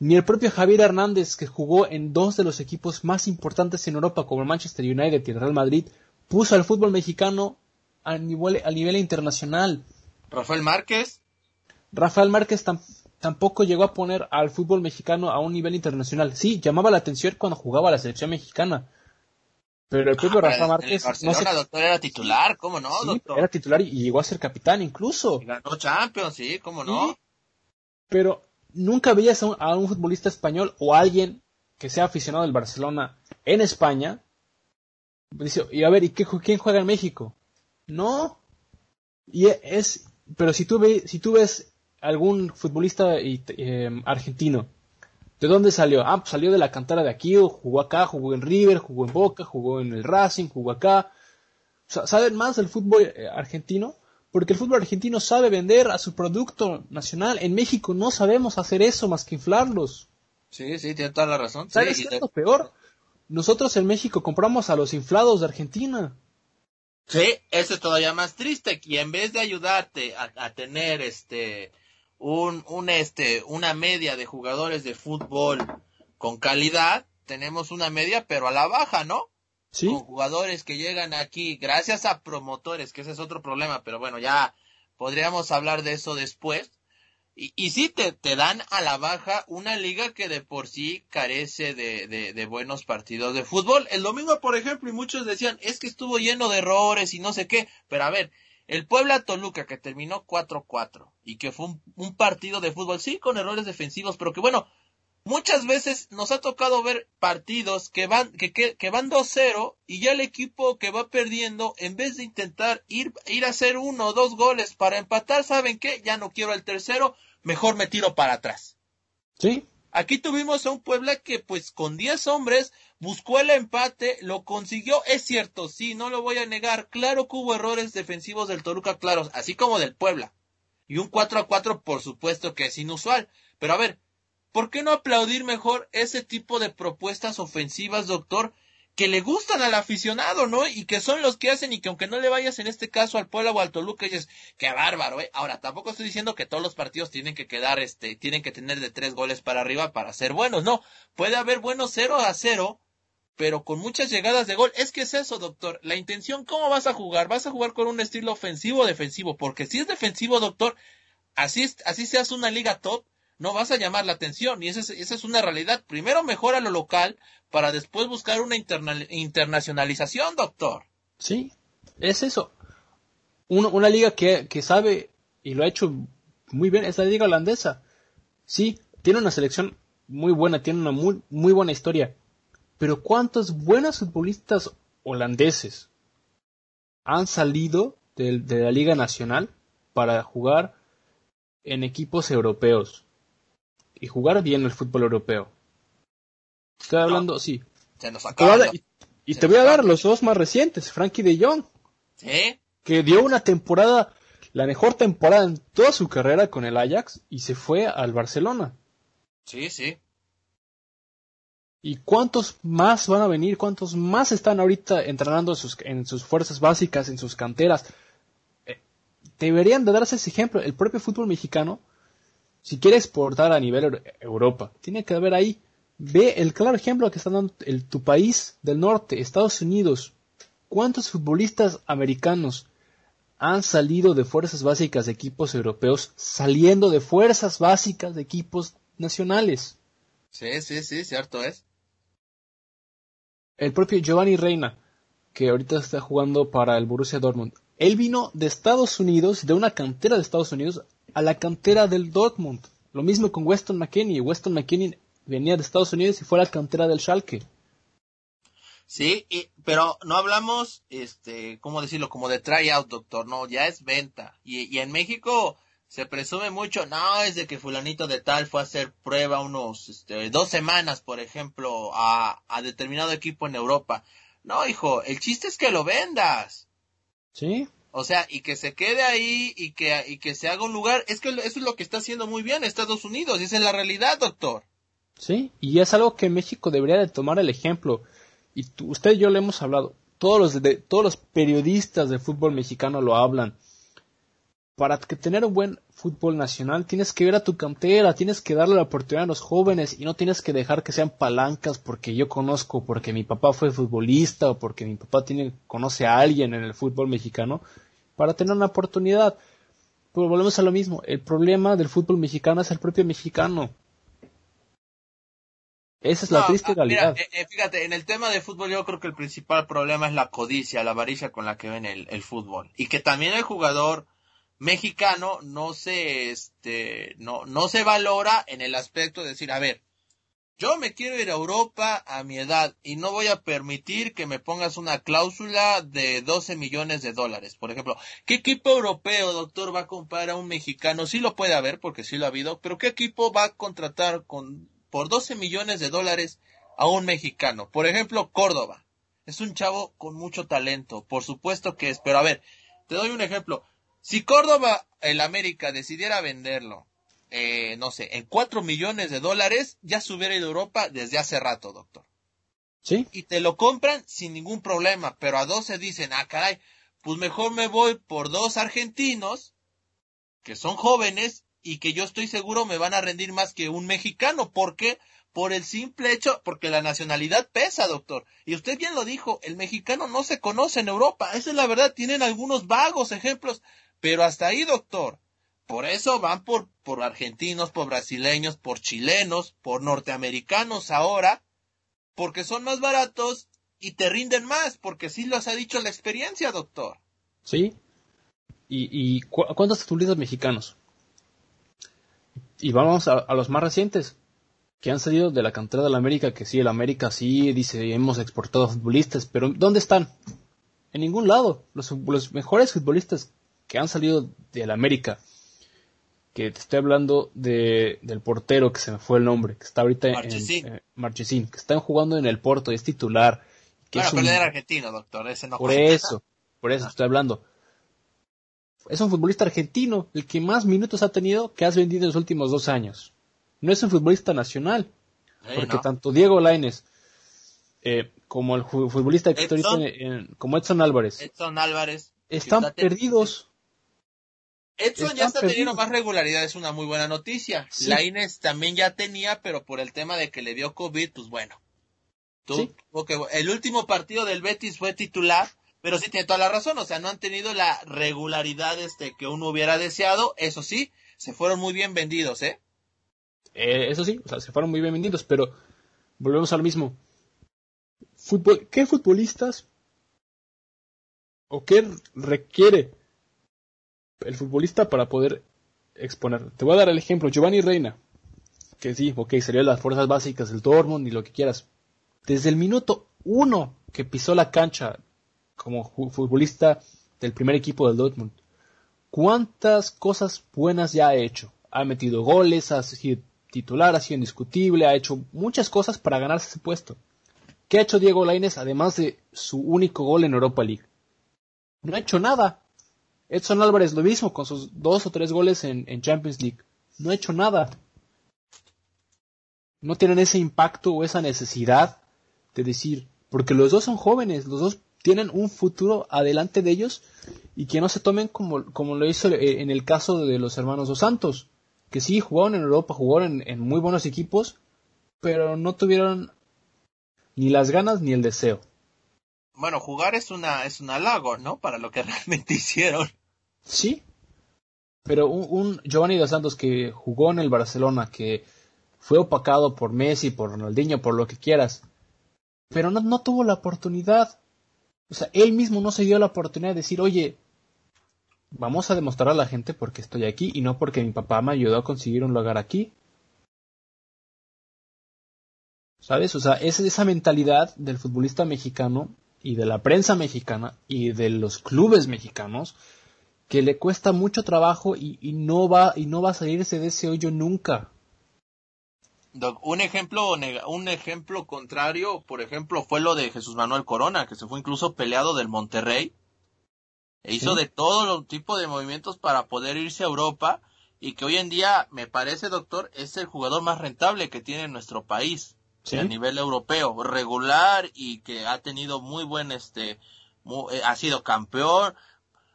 [SPEAKER 3] Ni el propio Javier Hernández, que jugó en dos de los equipos más importantes en Europa, como el Manchester United y el Real Madrid, puso al fútbol mexicano a nivel, a nivel internacional.
[SPEAKER 2] Rafael Márquez.
[SPEAKER 3] Rafael Márquez tampoco llegó a poner al fútbol mexicano a un nivel internacional. Sí, llamaba la atención cuando jugaba la selección mexicana, pero el propio ah, Rafa Márquez.
[SPEAKER 2] no se... doctor, era titular, ¿cómo no, doctor?
[SPEAKER 3] Era titular y llegó a ser capitán incluso.
[SPEAKER 2] ganó Champions, sí, ¿cómo no?
[SPEAKER 3] pero nunca veías a un, futbolista español o alguien que sea aficionado del Barcelona en España. Dice, y a ver, ¿y qué, quién juega en México? No. Y es. Pero si tú, ves, si tú ves algún futbolista eh, argentino ¿De dónde salió? Ah, pues salió de la cantera de aquí, jugó acá, jugó en River, jugó en Boca, jugó en el Racing, jugó acá. saben más del fútbol eh, argentino porque el fútbol argentino sabe vender a su producto nacional. En México no sabemos hacer eso más que inflarlos.
[SPEAKER 2] Sí, sí, tiene toda la razón.
[SPEAKER 3] ¿Sabes qué es lo peor? Nosotros en México compramos a los inflados de Argentina.
[SPEAKER 2] Sí, eso es todavía más triste. Y en vez de ayudarte a tener este un, un este, una media de jugadores de fútbol con calidad, tenemos una media pero a la baja, ¿no? Sí. Con jugadores que llegan aquí gracias a promotores, que ese es otro problema, pero bueno, ya podríamos hablar de eso después. Y, y sí, te, te dan a la baja una liga que de por sí carece de, de, de, buenos partidos de fútbol. El domingo, por ejemplo, y muchos decían, es que estuvo lleno de errores y no sé qué, pero a ver, el Puebla Toluca, que terminó 4-4 y que fue un, partido de fútbol, sí, con errores defensivos, pero que bueno, muchas veces nos ha tocado ver partidos que van, que, que, van 2-0 y ya el equipo que va perdiendo, en vez de intentar ir, ir a hacer uno o dos goles para empatar, ¿saben qué? Ya no quiero el tercero, mejor me tiro para atrás.
[SPEAKER 3] Sí.
[SPEAKER 2] Aquí tuvimos a un Puebla que pues con 10 hombres buscó el empate, lo consiguió, es cierto, sí, no lo voy a negar, claro que hubo errores defensivos del Toluca, claros, así como del Puebla. Y un 4 a 4 por supuesto que es inusual, pero a ver, ¿por qué no aplaudir mejor ese tipo de propuestas ofensivas, doctor? que le gustan al aficionado, ¿no? Y que son los que hacen y que aunque no le vayas en este caso al Puebla o al Toluca, dices, qué bárbaro, ¿eh? Ahora, tampoco estoy diciendo que todos los partidos tienen que quedar, este, tienen que tener de tres goles para arriba para ser buenos, no. Puede haber buenos 0 a 0, pero con muchas llegadas de gol. Es que es eso, doctor. La intención, ¿cómo vas a jugar? ¿Vas a jugar con un estilo ofensivo o defensivo? Porque si es defensivo, doctor, así, así seas una liga top, no vas a llamar la atención y esa es, esa es una realidad. Primero mejora lo local para después buscar una internacionalización, doctor.
[SPEAKER 3] Sí, es eso. una liga que, sabe y lo ha hecho muy bien es la liga holandesa. Sí, tiene una selección muy buena, tiene una muy, muy buena historia. Pero ¿cuántos buenos futbolistas holandeses han salido de la Liga Nacional para jugar en equipos europeos? Y jugar bien el fútbol europeo. Estoy hablando, sí.
[SPEAKER 2] Se nos
[SPEAKER 3] y, te voy a dar los dos más recientes, Frankie de Jong.
[SPEAKER 2] ¿Sí?
[SPEAKER 3] Que dio una temporada, la mejor temporada en toda su carrera con el Ajax y se fue al Barcelona.
[SPEAKER 2] Sí, sí.
[SPEAKER 3] ¿Y cuántos más van a venir? ¿Cuántos más están ahorita entrenando sus, en sus fuerzas básicas, en sus canteras? Eh, deberían de darse ese ejemplo. El propio fútbol mexicano si quieres exportar a nivel Europa, tiene que haber ahí. Ve el claro ejemplo que está dando el, tu país del norte, Estados Unidos. ¿Cuántos futbolistas americanos han salido de fuerzas básicas de equipos europeos saliendo de fuerzas básicas de equipos nacionales?
[SPEAKER 2] Sí, sí, sí, cierto es.
[SPEAKER 3] El propio Giovanni Reina, que ahorita está jugando para el Borussia Dortmund. Él vino de Estados Unidos, de una cantera de Estados Unidos, a la cantera del Dortmund. Lo mismo con Weston McKinney. Weston McKinney venía de Estados Unidos y fue a la cantera del Schalke.
[SPEAKER 2] Sí, pero no hablamos, este, ¿cómo decirlo? Como de tryout, doctor. No, ya es venta. Y, y en México se presume mucho, no, es de que fulanito de tal fue a hacer prueba unos este, dos semanas, por ejemplo, a, a determinado equipo en Europa. No, hijo, el chiste es que lo vendas.
[SPEAKER 3] Sí.
[SPEAKER 2] O sea, y que se quede ahí y que, y que se haga un lugar. Es que eso es lo que está haciendo muy bien Estados Unidos. Y esa es la realidad, doctor.
[SPEAKER 3] Sí, y es algo que México debería de tomar el ejemplo. Y usted y yo le hemos hablado. Todos los, de, todos los periodistas de fútbol mexicano lo hablan. Para que tener un buen fútbol nacional tienes que ver a tu cantera, tienes que darle la oportunidad a los jóvenes y no tienes que dejar que sean palancas porque yo conozco, porque mi papá fue futbolista o porque mi papá tiene, conoce a alguien en el fútbol mexicano para tener una oportunidad. Pero volvemos a lo mismo, el problema del fútbol mexicano es el propio mexicano. Esa es la triste ah, realidad.
[SPEAKER 2] Eh, eh, fíjate, en el tema de fútbol yo creo que el principal problema es la codicia, la avaricia con la que ven el, el fútbol. Y que también el jugador mexicano no se, este, no, no se valora en el aspecto de decir, a ver, yo me quiero ir a Europa a mi edad y no voy a permitir que me pongas una cláusula de 12 millones de dólares. Por ejemplo, ¿qué equipo europeo, doctor, va a comprar a un mexicano? Sí lo puede haber porque sí lo ha habido, pero ¿qué equipo va a contratar con, por 12 millones de dólares a un mexicano? Por ejemplo, Córdoba. Es un chavo con mucho talento, por supuesto que es, pero a ver, te doy un ejemplo. Si Córdoba, el América, decidiera venderlo eh, no sé, en cuatro millones de dólares, ya se hubiera ido a Europa desde hace rato, doctor.
[SPEAKER 3] Sí.
[SPEAKER 2] Y te lo compran sin ningún problema, pero a 12 dicen, ah, caray, pues mejor me voy por dos argentinos, que son jóvenes, y que yo estoy seguro me van a rendir más que un mexicano. ¿Por qué? Por el simple hecho, porque la nacionalidad pesa, doctor. Y usted bien lo dijo, el mexicano no se conoce en Europa. Esa es la verdad, tienen algunos vagos ejemplos, pero hasta ahí, doctor. Por eso van por, por argentinos, por brasileños, por chilenos, por norteamericanos ahora, porque son más baratos y te rinden más, porque sí los ha dicho la experiencia, doctor.
[SPEAKER 3] Sí. ¿Y, cuántos futbolistas mexicanos? Y vamos a, los más recientes, que han salido de la cantera de la América, que sí, el América sí dice hemos exportado futbolistas, pero ¿dónde están? En ningún lado. Los mejores futbolistas que han salido de la América que te estoy hablando de, del portero que se me fue el nombre, que está ahorita en Marchesín, que están jugando en el Porto, es titular.
[SPEAKER 2] Que es un, argentino, doctor, ese no
[SPEAKER 3] Por eso, por eso estoy hablando. Es un futbolista argentino, el que más minutos ha tenido que has vendido en los últimos dos años. No es un futbolista nacional, porque tanto Diego Laines eh, como el futbolista que está ahorita en, como Edson Álvarez,
[SPEAKER 2] Edson Álvarez
[SPEAKER 3] están perdidos
[SPEAKER 2] Edson ya está teniendo más regularidad, es una muy buena noticia. La Inés también ya tenía, pero por el tema de que le dio COVID, pues bueno. Tú, el último partido del Betis fue titular, pero sí tiene toda la razón, o sea, no han tenido la regularidad este que uno hubiera deseado, eso sí, se fueron muy bien vendidos, ¿eh?
[SPEAKER 3] eh eso sí, o sea, se fueron muy bien vendidos, pero volvemos a lo mismo. Fútbol, ¿Qué futbolistas o qué requiere el futbolista para poder exponer. Te voy a dar el ejemplo, Giovanni Reina, que sí, ok, sería las fuerzas básicas del Dortmund y lo que quieras. Desde el minuto uno que pisó la cancha como futbolista del primer equipo del Dortmund, ¿cuántas cosas buenas ya ha hecho? Ha metido goles, ha sido titular, ha sido indiscutible, ha hecho muchas cosas para ganarse ese puesto. ¿Qué ha hecho Diego Lainez además de su único gol en Europa League? No ha hecho nada. Edson Álvarez lo mismo con sus dos o tres goles en, Champions League. No ha hecho nada. No tienen ese impacto o esa necesidad de decir, porque los dos son jóvenes, los dos tienen un futuro adelante de ellos y que no se tomen como, como lo hizo eh, en el caso de los hermanos Dos Santos, que sí jugaron en Europa, jugaron en muy buenos equipos, pero no tuvieron ni las ganas ni el deseo.
[SPEAKER 2] Bueno, jugar es una es un halago, ¿no? Para lo que realmente hicieron.
[SPEAKER 3] Sí, pero un, Giovanni Dos Santos que jugó en el Barcelona, que fue opacado por Messi, por Ronaldinho, por lo que quieras, pero no, no tuvo la oportunidad. O sea, él mismo no se dio la oportunidad de decir, oye, vamos a demostrar a la gente porque estoy aquí y no porque mi papá me ayudó a conseguir un lugar aquí. ¿Sabes? O sea, es esa mentalidad del futbolista mexicano y de la prensa mexicana y de los clubes mexicanos que le cuesta mucho trabajo y, y no va y no va a salirse de ese hoyo nunca.
[SPEAKER 2] Un ejemplo, un ejemplo contrario, por ejemplo, fue lo de Jesús Manuel Corona, que se fue incluso peleado del Monterrey. E hizo de todo los tipo de movimientos para poder irse a Europa y que hoy en día, me parece, doctor, es el jugador más rentable que tiene nuestro país a nivel europeo, regular y que ha tenido muy buen, este, eh, ha sido campeón,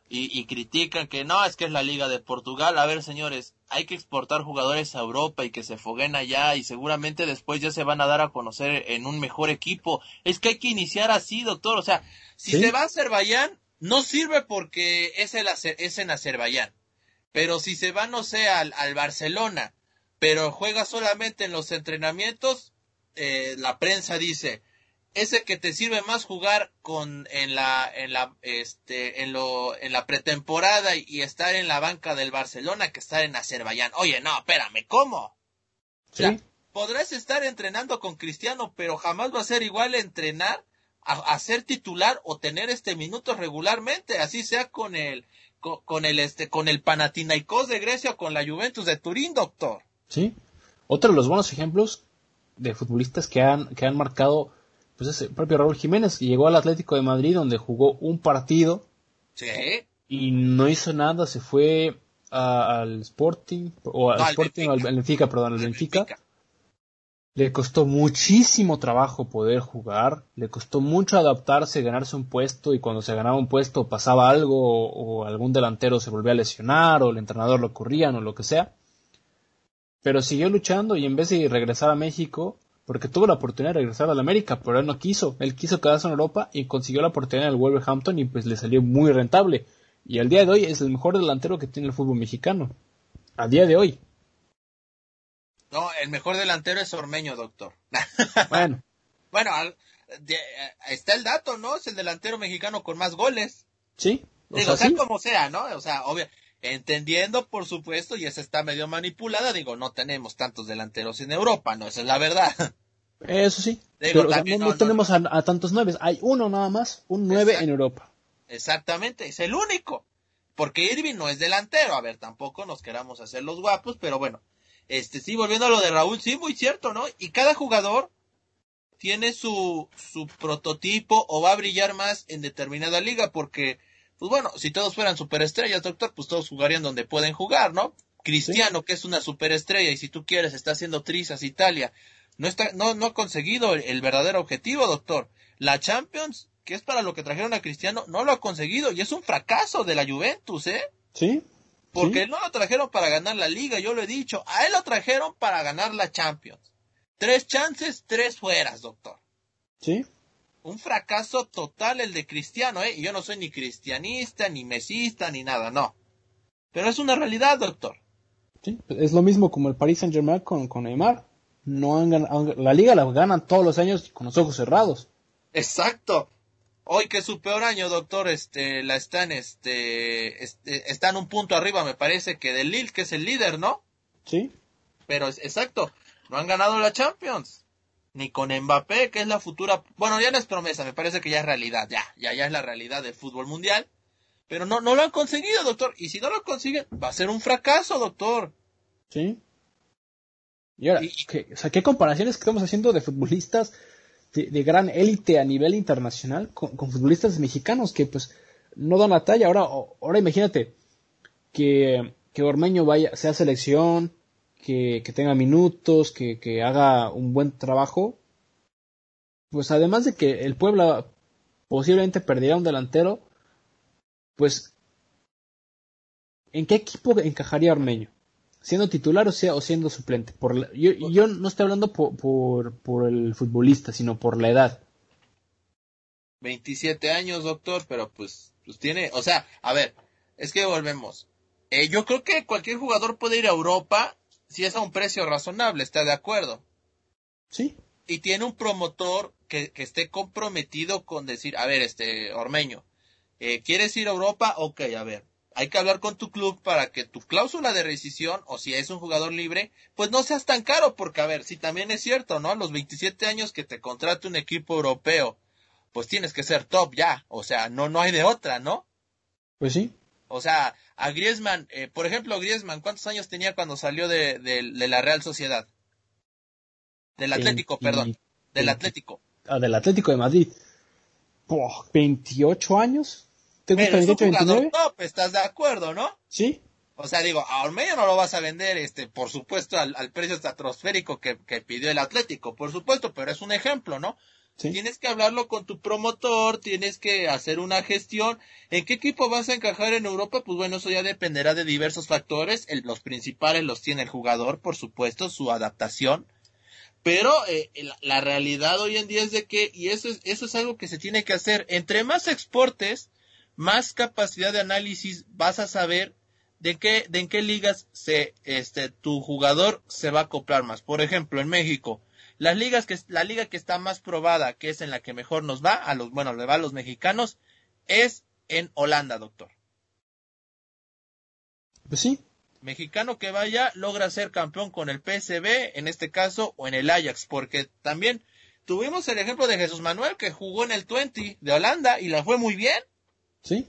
[SPEAKER 2] y, critican que no, es que es la Liga de Portugal. A ver, señores, hay que exportar jugadores a Europa y que se foguen allá y seguramente después ya se van a dar a conocer en un mejor equipo. Es que hay que iniciar así, doctor. O sea, si se va a Azerbaiyán, no sirve porque es, el, es en Azerbaiyán. Pero si se va, no sé, al, al Barcelona, pero juega solamente en los entrenamientos, eh, la prensa dice, ese que te sirve más jugar con en la en la este en lo en la pretemporada y estar en la banca del Barcelona que estar en Azerbaiyán. Oye, no, espérame, ¿cómo?
[SPEAKER 3] ¿Sí?
[SPEAKER 2] podrás estar entrenando con Cristiano, pero jamás va a ser igual entrenar a, ser titular o tener este minutos regularmente, así sea con el con, el este con el Panathinaikos de Grecia o con la Juventus de Turín, doctor.
[SPEAKER 3] Sí. Otro de los buenos ejemplos de futbolistas que han que han marcado pues ese propio Raúl Jiménez llegó al Atlético de Madrid donde jugó un partido y no hizo nada, se fue al Sporting o al Sporting al Benfica, perdón, al Benfica. Le costó muchísimo trabajo poder jugar, le costó mucho adaptarse, ganarse un puesto y cuando se ganaba un puesto pasaba algo o, o algún delantero se volvía a lesionar o el entrenador lo corrían o lo que sea. Pero siguió luchando y en vez de regresar a México, porque tuvo la oportunidad de regresar a la América, pero él no quiso. Él quiso quedarse en Europa y consiguió la oportunidad en el Wolverhampton y pues le salió muy rentable. Y al día de hoy es el mejor delantero que tiene el fútbol mexicano. A día de hoy.
[SPEAKER 2] No, el mejor delantero es Ormeño, doctor.
[SPEAKER 3] Bueno.
[SPEAKER 2] bueno, eh, está el dato, ¿no? Es el delantero mexicano con más goles.
[SPEAKER 3] Sí.
[SPEAKER 2] Digo, sea, como sea, ¿no? O sea, obvio, entendiendo, por supuesto, y esa está medio manipulada, digo, no tenemos tantos delanteros en Europa, ¿no? Esa es la verdad.
[SPEAKER 3] Eso sí. pero no, tenemos a, tantos nueve. Hay uno nada más, un nueve en Europa.
[SPEAKER 2] Exactamente, es el único. Porque Irving no es delantero. A ver, tampoco nos queramos hacer los guapos, pero bueno. Este, sí, volviendo a lo de Raúl, sí, muy cierto, ¿no? Y cada jugador tiene su, su prototipo o va a brillar más en determinada liga, porque, pues bueno, si todos fueran superestrellas, doctor, pues todos jugarían donde pueden jugar, ¿no? Cristiano, que es una superestrella, y si tú quieres, está haciendo trizas Italia, no, está, no, no ha conseguido el, verdadero objetivo, doctor. La Champions, que es para lo que trajeron a Cristiano, no lo ha conseguido y es un fracaso de la Juventus, ¿eh?
[SPEAKER 3] Sí.
[SPEAKER 2] Porque no lo trajeron para ganar la liga, yo lo he dicho. A él lo trajeron para ganar la Champions. Tres chances, tres fueras, doctor.
[SPEAKER 3] Sí.
[SPEAKER 2] Un fracaso total el de Cristiano, ¿eh? Y yo no soy ni cristianista, ni mesista, ni nada, no. Pero es una realidad, doctor.
[SPEAKER 3] Sí, es lo mismo como el Paris Saint Germain con, con Neymar no han ganado, la liga la ganan todos los años con los ojos cerrados.
[SPEAKER 2] Exacto. Hoy que es su peor año, doctor, este, la están, este, este, están un punto arriba, me parece que del Lille, que es el líder, ¿no?
[SPEAKER 3] Sí.
[SPEAKER 2] Pero es exacto, no han ganado la Champions. Ni con Mbappé, que es la futura, bueno, ya no es promesa, me parece que ya es realidad, ya, ya, ya es la realidad del fútbol mundial. Pero no, no lo han conseguido, doctor. Y si no lo consiguen, va a ser un fracaso, doctor.
[SPEAKER 3] Sí. Y ahora, ¿qué, o sea, ¿qué comparaciones estamos haciendo de futbolistas de, gran élite a nivel internacional con, futbolistas mexicanos que pues no dan la talla? Ahora, ahora imagínate que, que Ormeño vaya, sea selección, que, tenga minutos, que, que haga un buen trabajo. Pues además de que el Puebla posiblemente perdiera un delantero, pues ¿en qué equipo encajaría Ormeño? siendo titular o sea o siendo suplente. Por yo, yo, no estoy hablando por, por, el futbolista, sino por la edad.
[SPEAKER 2] 27 años, doctor, pero pues, pues tiene, o sea, a ver, es que volvemos. Eh, yo creo que cualquier jugador puede ir a Europa si es a un precio razonable, ¿está de acuerdo?
[SPEAKER 3] Sí.
[SPEAKER 2] Y tiene un promotor que, que esté comprometido con decir, a ver, este, Ormeño, eh, ¿quieres ir a Europa? Ok, a ver, hay que hablar con tu club para que tu cláusula de rescisión, o si es un jugador libre, pues no seas tan caro, porque a ver, si también es cierto, ¿no? Los 27 años que te contrate un equipo europeo, pues tienes que ser top ya, o sea, no, no hay de otra, ¿no?
[SPEAKER 3] Pues sí.
[SPEAKER 2] O sea, a Griezmann, eh, por ejemplo, Griezmann, ¿cuántos años tenía cuando salió de, de, la Real Sociedad? Del Atlético, perdón. Del Atlético.
[SPEAKER 3] Ah, del Atlético de Madrid. 28 años.
[SPEAKER 2] ¿Te gusta Pero 28, 29? Top, ¿estás de acuerdo, no?
[SPEAKER 3] Sí.
[SPEAKER 2] O sea, digo, a Ormeño no lo vas a vender, este, por supuesto, al, precio estratosférico que, que pidió el Atlético, por supuesto, pero es un ejemplo, ¿no? Tienes que hablarlo con tu promotor, tienes que hacer una gestión. ¿En qué equipo vas a encajar en Europa? Pues bueno, eso ya dependerá de diversos factores. los principales los tiene el jugador, por supuesto, su adaptación. Pero eh, la, realidad hoy en día es de que, y eso es, eso es algo que se tiene que hacer, entre más exportes, más capacidad de análisis vas a saber de qué, de en qué ligas se, este, tu jugador se va a acoplar más. Por ejemplo, en México, las ligas que, la liga que está más probada, que es en la que mejor nos va, a los, bueno, le va a los mexicanos, es en Holanda, doctor.
[SPEAKER 3] Pues sí.
[SPEAKER 2] Mexicano que vaya logra ser campeón con el PSB, en este caso, o en el Ajax, porque también tuvimos el ejemplo de Jesús Manuel que jugó en el 20 de Holanda y le fue muy bien.
[SPEAKER 3] Sí.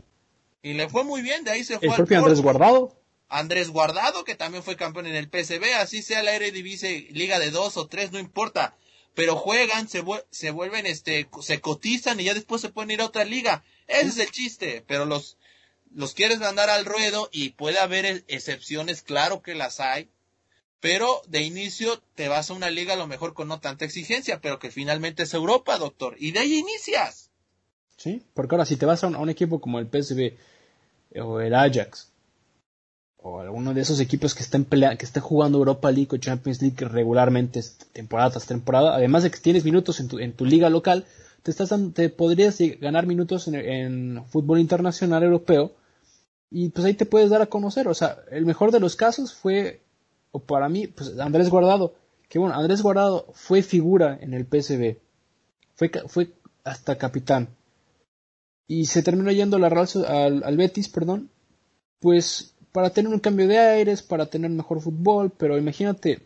[SPEAKER 2] Y le fue muy bien, de ahí se fue.
[SPEAKER 3] El propio Andrés Guardado.
[SPEAKER 2] Andrés Guardado, que también fue campeón en el PSB, así sea la Eredivisie, liga de dos o tres, no importa. Pero juegan, se, se vuelven, este, se cotizan y ya después se pueden ir a otra liga. Ese es el chiste, pero los, los quieres mandar al ruedo y puede haber e, excepciones, claro que las hay. Pero de inicio te vas a una liga a lo mejor con no tanta exigencia, pero que finalmente es Europa, doctor. Y de ahí inicias.
[SPEAKER 3] Sí, porque ahora si te vas a un, equipo como el PSV o el Ajax, o alguno de esos equipos que estén que jugando Europa League o Champions League regularmente temporada tras temporada, además de que tienes minutos en tu, en tu liga local, te estás te podrías ganar minutos en, fútbol internacional europeo y pues ahí te puedes dar a conocer, o sea, el mejor de los casos fue o para mí pues Andrés Guardado, que bueno, Andrés Guardado fue figura en el PSV. Fue fue hasta capitán. Y se terminó yendo al, al Betis, perdón, pues para tener un cambio de aires, para tener mejor fútbol, pero imagínate.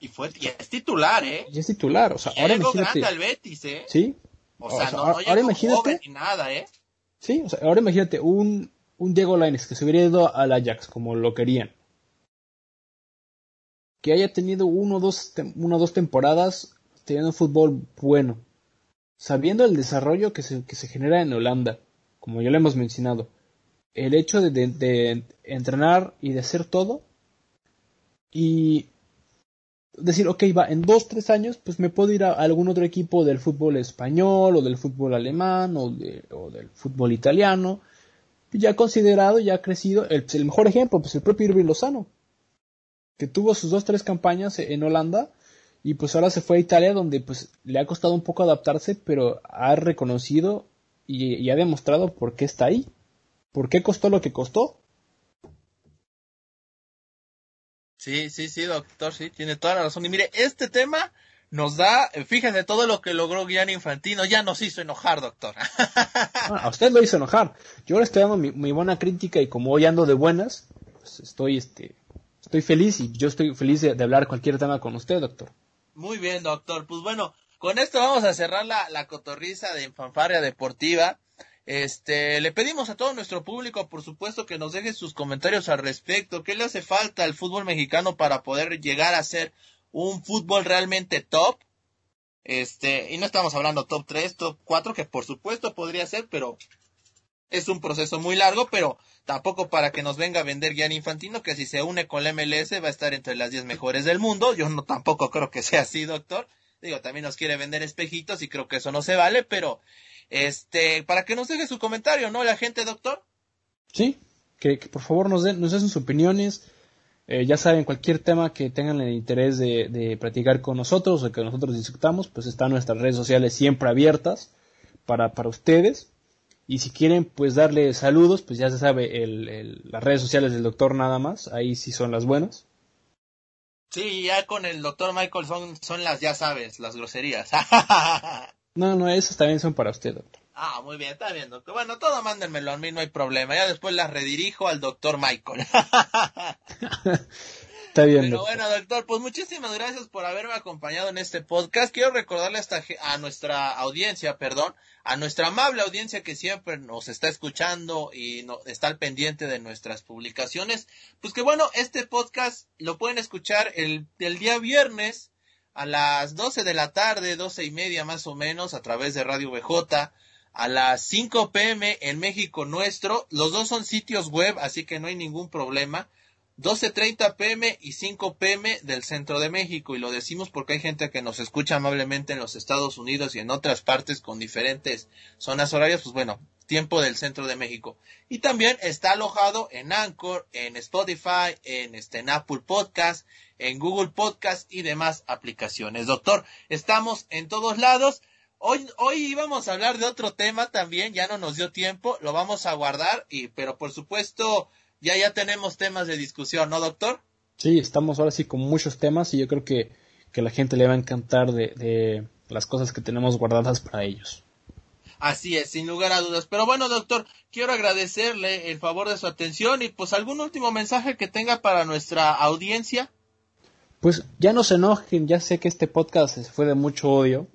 [SPEAKER 2] Y fue, y es titular, ¿eh?
[SPEAKER 3] Y es titular, o sea, ahora imagínate.
[SPEAKER 2] grande al Betis, ¿eh?
[SPEAKER 3] Sí.
[SPEAKER 2] O sea, no, ahora imagínate. Ni nada, ¿eh?
[SPEAKER 3] Sí, o sea, ahora imagínate un, un Diego Lainez que se hubiera ido al Ajax como lo querían. Que haya tenido uno o dos, uno, dos temporadas teniendo fútbol bueno. Sabiendo el desarrollo que se, genera en Holanda, como ya lo hemos mencionado el hecho de, entrenar y de hacer todo y decir, ok, va, en dos, tres años, pues me puedo ir a algún otro equipo del fútbol español o del fútbol alemán o, del fútbol italiano, ya considerado, ya crecido, el, el, mejor ejemplo, pues el propio Irving Lozano, que tuvo sus dos, tres campañas en Holanda y pues ahora se fue a Italia donde pues le ha costado un poco adaptarse, pero ha reconocido y ha demostrado por qué está ahí. ¿Por qué costó lo que costó?
[SPEAKER 2] Sí, sí, sí, doctor, sí, tiene toda la razón. Y mire, este tema nos da, fíjese, todo lo que logró Gianni Infantino ya nos hizo enojar, doctor.
[SPEAKER 3] Ah, a usted lo hizo enojar. Yo le estoy dando mi, buena crítica y como hoy ando de buenas, pues estoy, este, estoy feliz y yo estoy feliz de, hablar cualquier tema con usted, doctor.
[SPEAKER 2] Muy bien, doctor. Pues bueno, con esto vamos a cerrar la, la cotorriza de Infanfaria Deportiva. Este, le pedimos a todo nuestro público, por supuesto, que nos deje sus comentarios al respecto. ¿Qué le hace falta al fútbol mexicano para poder llegar a ser un fútbol realmente top? Este, y no estamos hablando top 3, top 4, que por supuesto podría ser, pero es un proceso muy largo, pero tampoco para que nos venga a vender Gianni Infantino, que si se une con la MLS va a estar entre las 10 mejores del mundo. Yo no tampoco creo que sea así, doctor. Digo, también nos quiere vender espejitos y creo que eso no se vale, pero este, para que nos deje su comentario, ¿no? La gente, doctor.
[SPEAKER 3] Sí, que, por favor nos den, nos den sus opiniones. Eh, ya saben, cualquier tema que tengan el interés de, de platicar con nosotros o que nosotros discutamos, pues están nuestras redes sociales siempre abiertas para, para ustedes. Y si quieren, pues darle saludos, pues ya se sabe, el, las redes sociales del doctor nada más, ahí sí son las buenas.
[SPEAKER 2] Sí, ya con el doctor Michael son, son las, ya sabes, las groserías.
[SPEAKER 3] No, no, esas también son para usted, doctor.
[SPEAKER 2] Ah, muy bien, está bien, doctor. Bueno, todo mándenmelo a mí, no hay problema. Ya después las redirijo al doctor Michael.
[SPEAKER 3] Está bien.
[SPEAKER 2] Pero bueno, doctor, pues muchísimas gracias por haberme acompañado en este podcast. Quiero recordarle a, a nuestra audiencia, perdón, a nuestra amable audiencia que siempre nos está escuchando y no, está al pendiente de nuestras publicaciones, pues que bueno, este podcast lo pueden escuchar el, el día viernes a las 12 de la tarde, doce y media más o menos, a través de Radio BJ, a las 5 pm en México nuestro. Los dos son sitios web, así que no hay ningún problema. 12.30 pm y 5 pm del centro de México y lo decimos porque hay gente que nos escucha amablemente en los Estados Unidos y en otras partes con diferentes zonas horarias, pues bueno, tiempo del centro de México. Y también está alojado en Anchor, en Spotify, en, este, en Apple Podcast, en Google Podcast y demás aplicaciones. Doctor, estamos en todos lados. Hoy, hoy íbamos a hablar de otro tema también, ya no nos dio tiempo, lo vamos a guardar, y, pero por supuesto, ya ya tenemos temas de discusión, ¿no, doctor?
[SPEAKER 3] Sí, estamos ahora sí con muchos temas y yo creo que, que la gente le va a encantar de, de las cosas que tenemos guardadas para ellos.
[SPEAKER 2] Así es, sin lugar a dudas. Pero bueno, doctor, quiero agradecerle el favor de su atención y pues algún último mensaje que tenga para nuestra audiencia.
[SPEAKER 3] Pues ya no se enojen, ya sé que este podcast fue de mucho odio.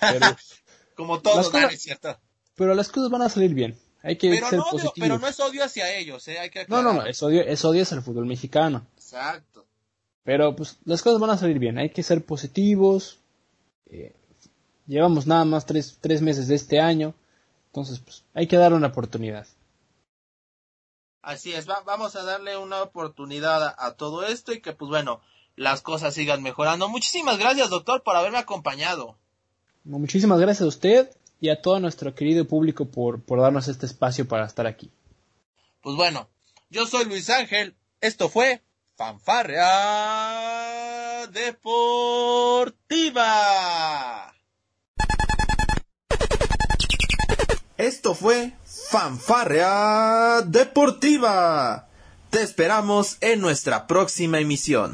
[SPEAKER 2] Pero Como todo, es cierto.
[SPEAKER 3] Pero las cosas van a salir bien. Hay que
[SPEAKER 2] pero
[SPEAKER 3] ser
[SPEAKER 2] no. Pero no es odio hacia ellos, ¿eh? Hay que
[SPEAKER 3] no, no, no, es odio, es odio hacia el fútbol mexicano.
[SPEAKER 2] Exacto.
[SPEAKER 3] Pero pues las cosas van a salir bien. Hay que ser positivos. Eh, llevamos nada más tres, tres meses de este año. Entonces, pues hay que darle una oportunidad.
[SPEAKER 2] Así es, va, vamos a darle una oportunidad a, a todo esto y que pues bueno, las cosas sigan mejorando. Muchísimas gracias, doctor, por haberme acompañado.
[SPEAKER 3] Muchísimas gracias a usted y a todo nuestro querido público por, por darnos este espacio para estar aquí.
[SPEAKER 2] Pues bueno, yo soy Luis Ángel, esto fue Fanfarrea Deportiva.
[SPEAKER 1] Esto fue Fanfarrea Deportiva. Te esperamos en nuestra próxima emisión.